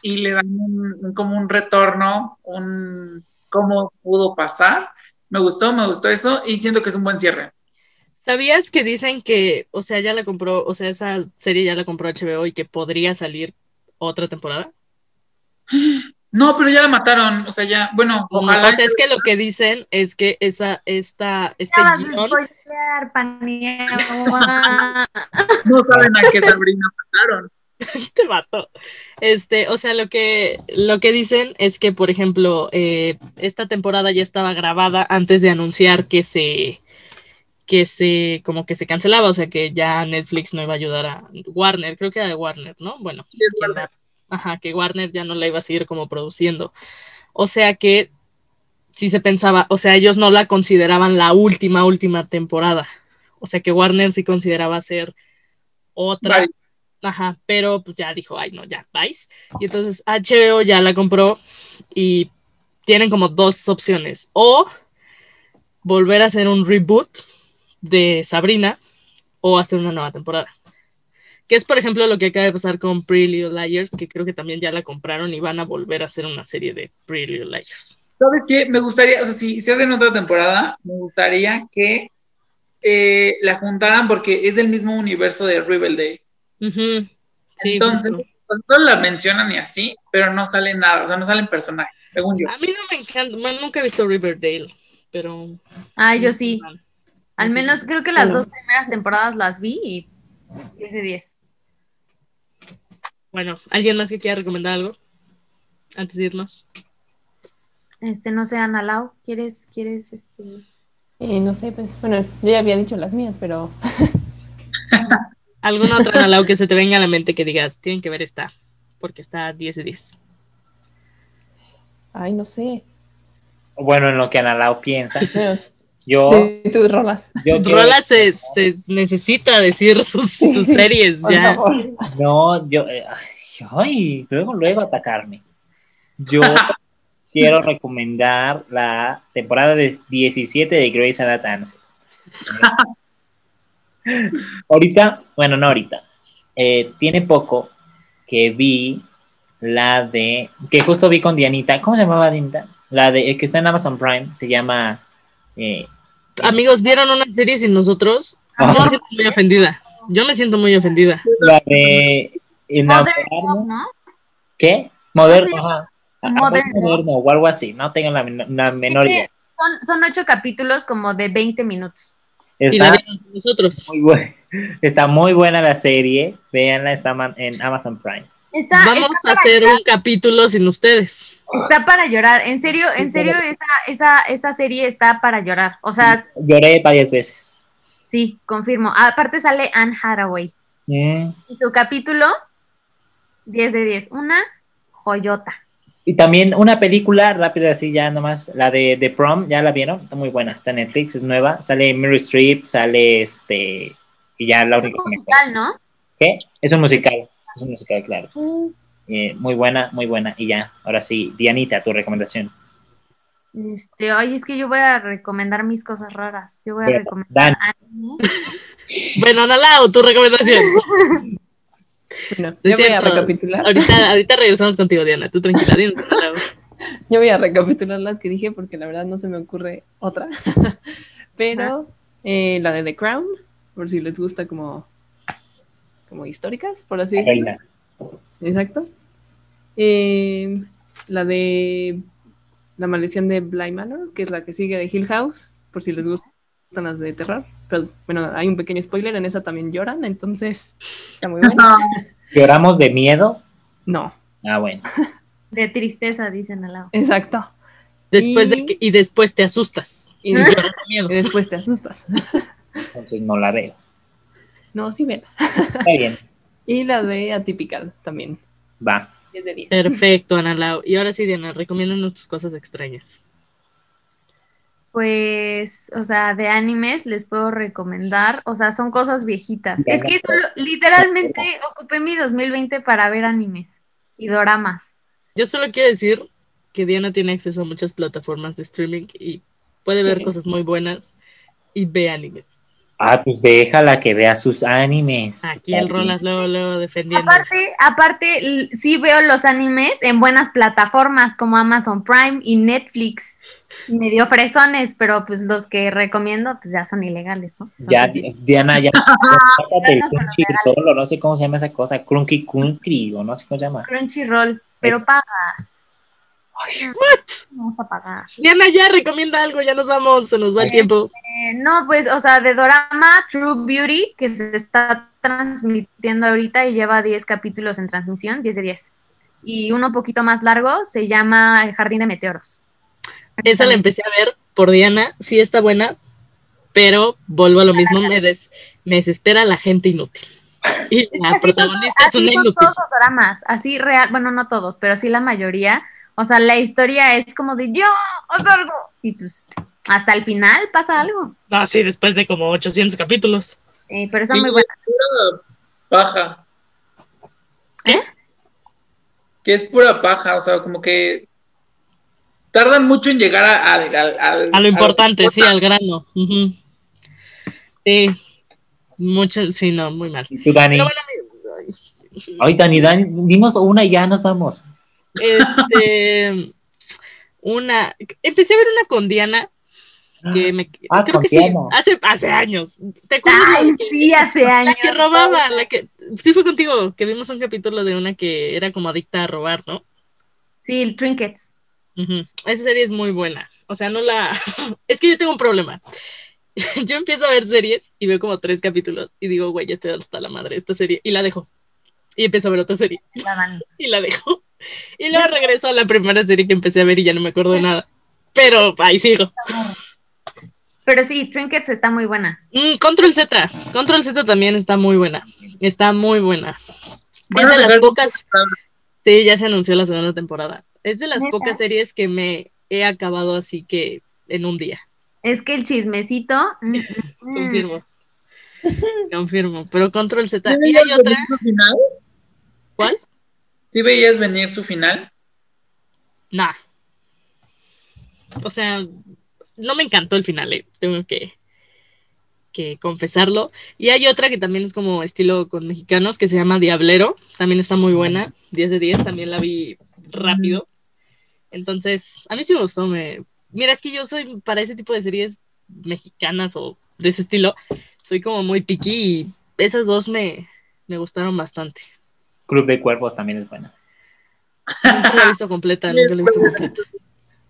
y le dan un- como un retorno, un cómo pudo pasar. Me gustó, me gustó eso y siento que es un buen cierre. ¿sabías que dicen que, o sea, ya la compró, o sea, esa serie ya la compró HBO y que podría salir otra temporada? (gasps) No, pero ya la mataron, o sea, ya, bueno, ojalá. O sea, es que lo que dicen es que esa, esta, este Ya vas a guion, (laughs) no saben a qué Sabrina mataron. (laughs) te mato. Este, o sea, lo que, lo que dicen es que, por ejemplo, eh, esta temporada ya estaba grabada antes de anunciar que se, que se, como que se cancelaba, o sea, que ya Netflix no iba a ayudar a Warner, creo que era de Warner, ¿no? Bueno, Sí, la- ajá, que Warner ya no la iba a seguir como produciendo. O sea que sí se pensaba, o sea, ellos no la consideraban la última, última temporada. O sea que Warner sí consideraba ser otra. Vale. Ajá, pero pues ya dijo, ay, no, ya, vais. Y entonces HBO ya la compró y tienen como dos opciones. O volver a hacer un reboot de Sabrina o hacer una nueva temporada. Que es, por ejemplo, lo que acaba de pasar con Pretty Little Liars, que creo que también ya la compraron y van a volver a hacer una serie de Pretty Little Liars. ¿Sabes qué? Me gustaría, o sea, si, si hacen otra temporada, me gustaría que eh, la juntaran porque es del mismo universo de Riverdale. Sí, Entonces, justo. pues, solo la mencionan y así, pero no sale nada, o sea, no salen personajes, según yo. A mí no me encanta, bueno, nunca he visto Riverdale, pero... Ah, yo sí. No Al menos creo que las Bueno. dos primeras temporadas las vi y 10 de 10. Bueno, ¿alguien más que quiera recomendar algo? Antes de irnos. Este, no sé, Ana Lau, ¿quieres, quieres, este? Eh, no sé, pues, bueno, yo ya había dicho las mías, pero (laughs) ¿Alguna otra Analao que se te venga a la mente que digas, tienen que ver esta, porque está 10 de 10? ay, no sé. Bueno, en lo que Analao piensa, (laughs) yo, sí, tú rolas. yo quiero- Rola se, se necesita decir sus, (laughs) sus series Por ya. favor. No, yo. eh, ay, ay, luego, luego atacarme. Yo (laughs) quiero recomendar la temporada de 17 de Grey's Anatomy. Ahorita, bueno, no ahorita. eh, tiene poco que vi la de. Que justo vi con Dianita. ¿Cómo se llamaba Dianita? La de eh, que está en Amazon Prime. Se llama. eh, Amigos, ¿vieron una serie sin nosotros? Yo me siento muy ofendida. Yo me siento muy ofendida. la de. Modern ¿no? ¿Qué? Moderno, Sí. ajá. Ah, Modern ah, moderno o algo así, no tengo la, la menor idea. Son, son ocho capítulos como de 20 minutos. Y la Está con nosotros. muy, buena, (laughs) está muy buena la serie, véanla, está en Amazon Prime. Está, Vamos está a hacer un capítulo sin ustedes. Está para llorar, en serio, en serio, esa, esa, esa serie está para llorar. O sea, Lloré varias veces. sí, confirmo. Aparte sale Anne Hathaway. Mm. Y su capítulo, 10 de 10. Una joyota. Y también una película, rápida así ya nomás, la de The Prom, ¿ya la vieron? Está muy buena, está en Netflix, es nueva, sale Mary Streep, sale este, y ya la Es un musical, ¿no? ¿Qué? Es un musical, es un musical, claro. Eh, muy buena, muy buena, y ya, ahora sí, Dianita, tu recomendación. Este, oye, es que yo voy a recomendar mis cosas raras. Yo voy a recomendar Dan. anime. (laughs) Bueno, Analao, tu recomendación. (laughs) Bueno, yo voy a recapitular. Ahorita, (laughs) ahorita regresamos contigo, Diana. Tú tranquila, Analao. (laughs) Yo voy a recapitular las que dije porque la verdad no se me ocurre otra. (laughs) Pero eh, la de The Crown, por si les gusta como, como históricas, por así decirlo. Exacto. Eh, la de La maldición de Bly Manor, que es la que sigue de Hill House, por si les gustan las de terror. Pero bueno, hay un pequeño spoiler, en esa también lloran, entonces está muy buena. (laughs) ¿Lloramos de miedo? No, Ah, bueno. De tristeza, dicen al lado. exacto. Después de Y- que, y después te asustas. Y Y, lloras de miedo. y después te asustas. Entonces no la veo. No, sí, ven. Está bien, (laughs) Y la de Atypical también. va. 10 de 10. Perfecto, Analao. Y ahora sí, Diana, recomiéndanos tus cosas extrañas. Pues, o sea, de animes les puedo recomendar, o sea, son cosas viejitas. Ya Es que solo- literalmente ocupé mi 2020 para ver animes y doramas. Yo solo quiero decir que Diana tiene acceso a muchas plataformas de streaming y puede ver Sí. cosas muy buenas y ve animes. Ah, pues déjala que vea sus animes. Aquí el Rolas luego, luego defendiendo. Aparte, aparte, sí veo los animes en buenas plataformas como Amazon Prime y Netflix. Medio fresones, pero pues los que recomiendo pues ya son ilegales, ¿no? Ya, Entonces, sí. Diana, ya. (laughs) el Crunchyroll, o no sé cómo se llama esa cosa. Crunky Crunky, o no sé cómo se llama. Crunchyroll, pero Eso. pagas. Ay, Vamos a pagar. Diana, ya recomienda algo, ya nos vamos, se nos va el tiempo. Eh, no, pues, o sea, de Dorama True Beauty, que se está transmitiendo ahorita y lleva 10 capítulos en transmisión, 10 de 10. Y uno poquito más largo se llama El Jardín de Meteoros. Esa la empecé a ver por Diana, sí está buena, pero vuelvo a lo mismo, me, des- me desespera la gente inútil. Y Es la protagonista es así una son inútil. todos los dramas, así real, bueno, no todos, pero sí la mayoría. O sea, la historia es como de yo, haz algo. Y pues hasta el final pasa algo. Ah, sí, después de como 800 capítulos. Eh, pero está muy buena. pura paja. ¿Qué? Que es pura paja, o sea, como que tardan mucho en llegar a, lo importante, sí, al grano. Sí, mucho, sí, no, muy mal. ¿Y tú, Dani? Pero bueno, ay, Ay, Dani, Dani, dimos una y ya nos vamos. este, una, empecé a ver una con Diana que me, Ah, creo con que sí, hace, hace años. ¿Te acuerdas? Ay, sí, hace La años. que robaba, la que, sí fue contigo, que vimos un capítulo de una que era como adicta a robar, ¿no? Sí, el Trinkets. Esa serie es muy buena. O sea, no la. (laughs) es que yo tengo un problema. (laughs) yo empiezo a ver series y veo como tres capítulos y digo, güey, ya estoy hasta la madre de esta serie. Y la dejo. Y empiezo a ver otra serie La (laughs) y la dejo. Y luego regreso a la primera serie que empecé a ver y ya no me acuerdo de nada. Pero ahí sigo. Pero sí, Trinkets está muy buena. Mm, Control Z. Control Z también está muy buena. Está muy buena. Es de las pocas. Sí, ya se anunció la segunda temporada. Es de las ¿Neta? pocas series que me he acabado así que en un día. Es que el chismecito. mm, mm, Confirmo. (laughs) Confirmo. Pero Control Z. ¿Sí Y hay otra. su final? ¿Cuál? ¿Sí veías venir su final? Nah. O sea, no me encantó el final, eh, tengo que, que confesarlo. Y hay otra que también es como estilo con mexicanos que se llama Diablero. También está muy buena. 10 de 10, también la vi rápido. Entonces, a mí sí me gustó. Me... Mira, es que yo soy para ese tipo de series mexicanas o de ese estilo, soy como muy picky y esas dos me, me gustaron bastante. Club de Cuervos también es buena. Nunca la he visto completa, nunca la he visto (laughs) completa.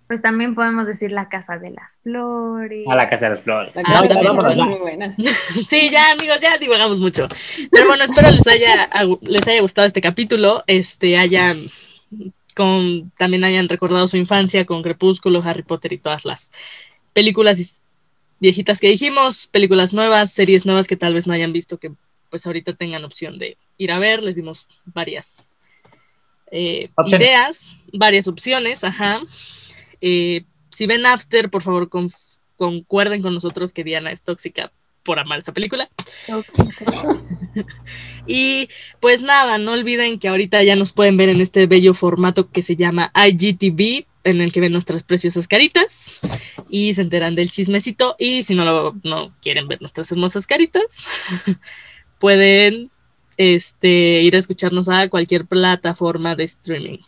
Pues también podemos decir La Casa de las Flores. A la Casa de las Flores. La Ah, casa también, vámonos es ya. muy buena. (laughs) Sí, ya amigos, ya divagamos mucho. Pero bueno, espero les haya, les haya gustado este capítulo, este hayan con, también hayan recordado su infancia con Crepúsculo, Harry Potter y todas las películas viejitas que dijimos, películas nuevas, series nuevas que tal vez no hayan visto que pues ahorita tengan opción de ir a ver, les dimos varias eh, ideas, varias opciones, ajá. Eh, si ven After, por favor concuerden con nosotros que Diana es tóxica por amar esta película. (laughs) Y pues nada, no olviden que ahorita ya nos pueden ver en este bello formato que se llama IGTV, en el que ven nuestras preciosas caritas y se enteran del chismecito. Y si no, lo- no quieren ver nuestras hermosas caritas, (laughs) pueden este, ir a escucharnos a cualquier plataforma de streaming.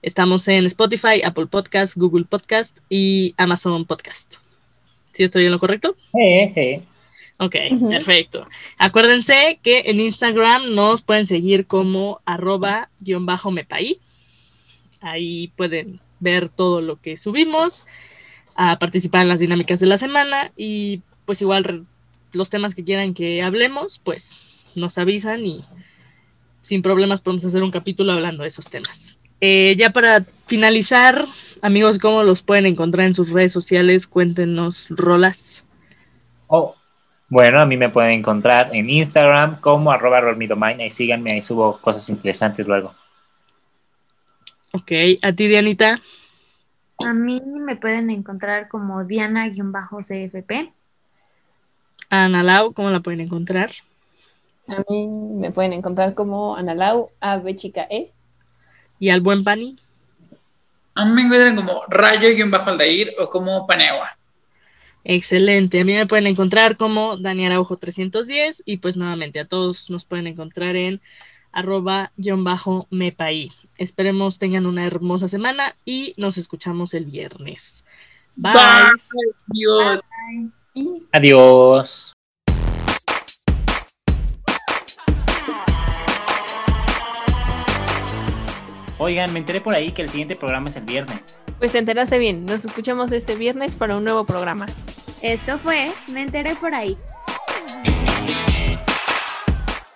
Estamos en Spotify, Apple Podcast, Google Podcast y Amazon Podcast. ¿Sí estoy en lo correcto? Eh, eh. Ok, perfecto. Acuérdense que en Instagram nos pueden seguir como arroba guion bajo mepaí. Ahí pueden ver todo lo que subimos, a participar en las dinámicas de la semana y pues igual los temas que quieran que hablemos, pues nos avisan y sin problemas podemos hacer un capítulo hablando de esos temas. Eh, ya para finalizar, amigos, ¿cómo los pueden encontrar en sus redes sociales? Cuéntenos, rolas. Oh, bueno, a mí me pueden encontrar en Instagram como arroba. Ahí síganme, ahí subo cosas interesantes luego. Ok, a ti, Dianita. A mí me pueden encontrar como Diana-CFP. A Ana Lau, ¿cómo la pueden encontrar? A mí me pueden encontrar como Analau, A, B chica E. Y al buen Pani. A mí me encuentran como Rayo-Aldair o como Paneagua. Excelente. A mí me pueden encontrar como Dani Araujo 310 y pues nuevamente a todos nos pueden encontrar en arroba guion bajo mepaí. Esperemos tengan una hermosa semana y nos escuchamos el viernes. Bye. Dios. Y Adiós. Oigan, me enteré por ahí que el siguiente programa es el viernes. Pues te enteraste bien. Nos escuchamos este viernes para un nuevo programa. Esto fue Me enteré por ahí.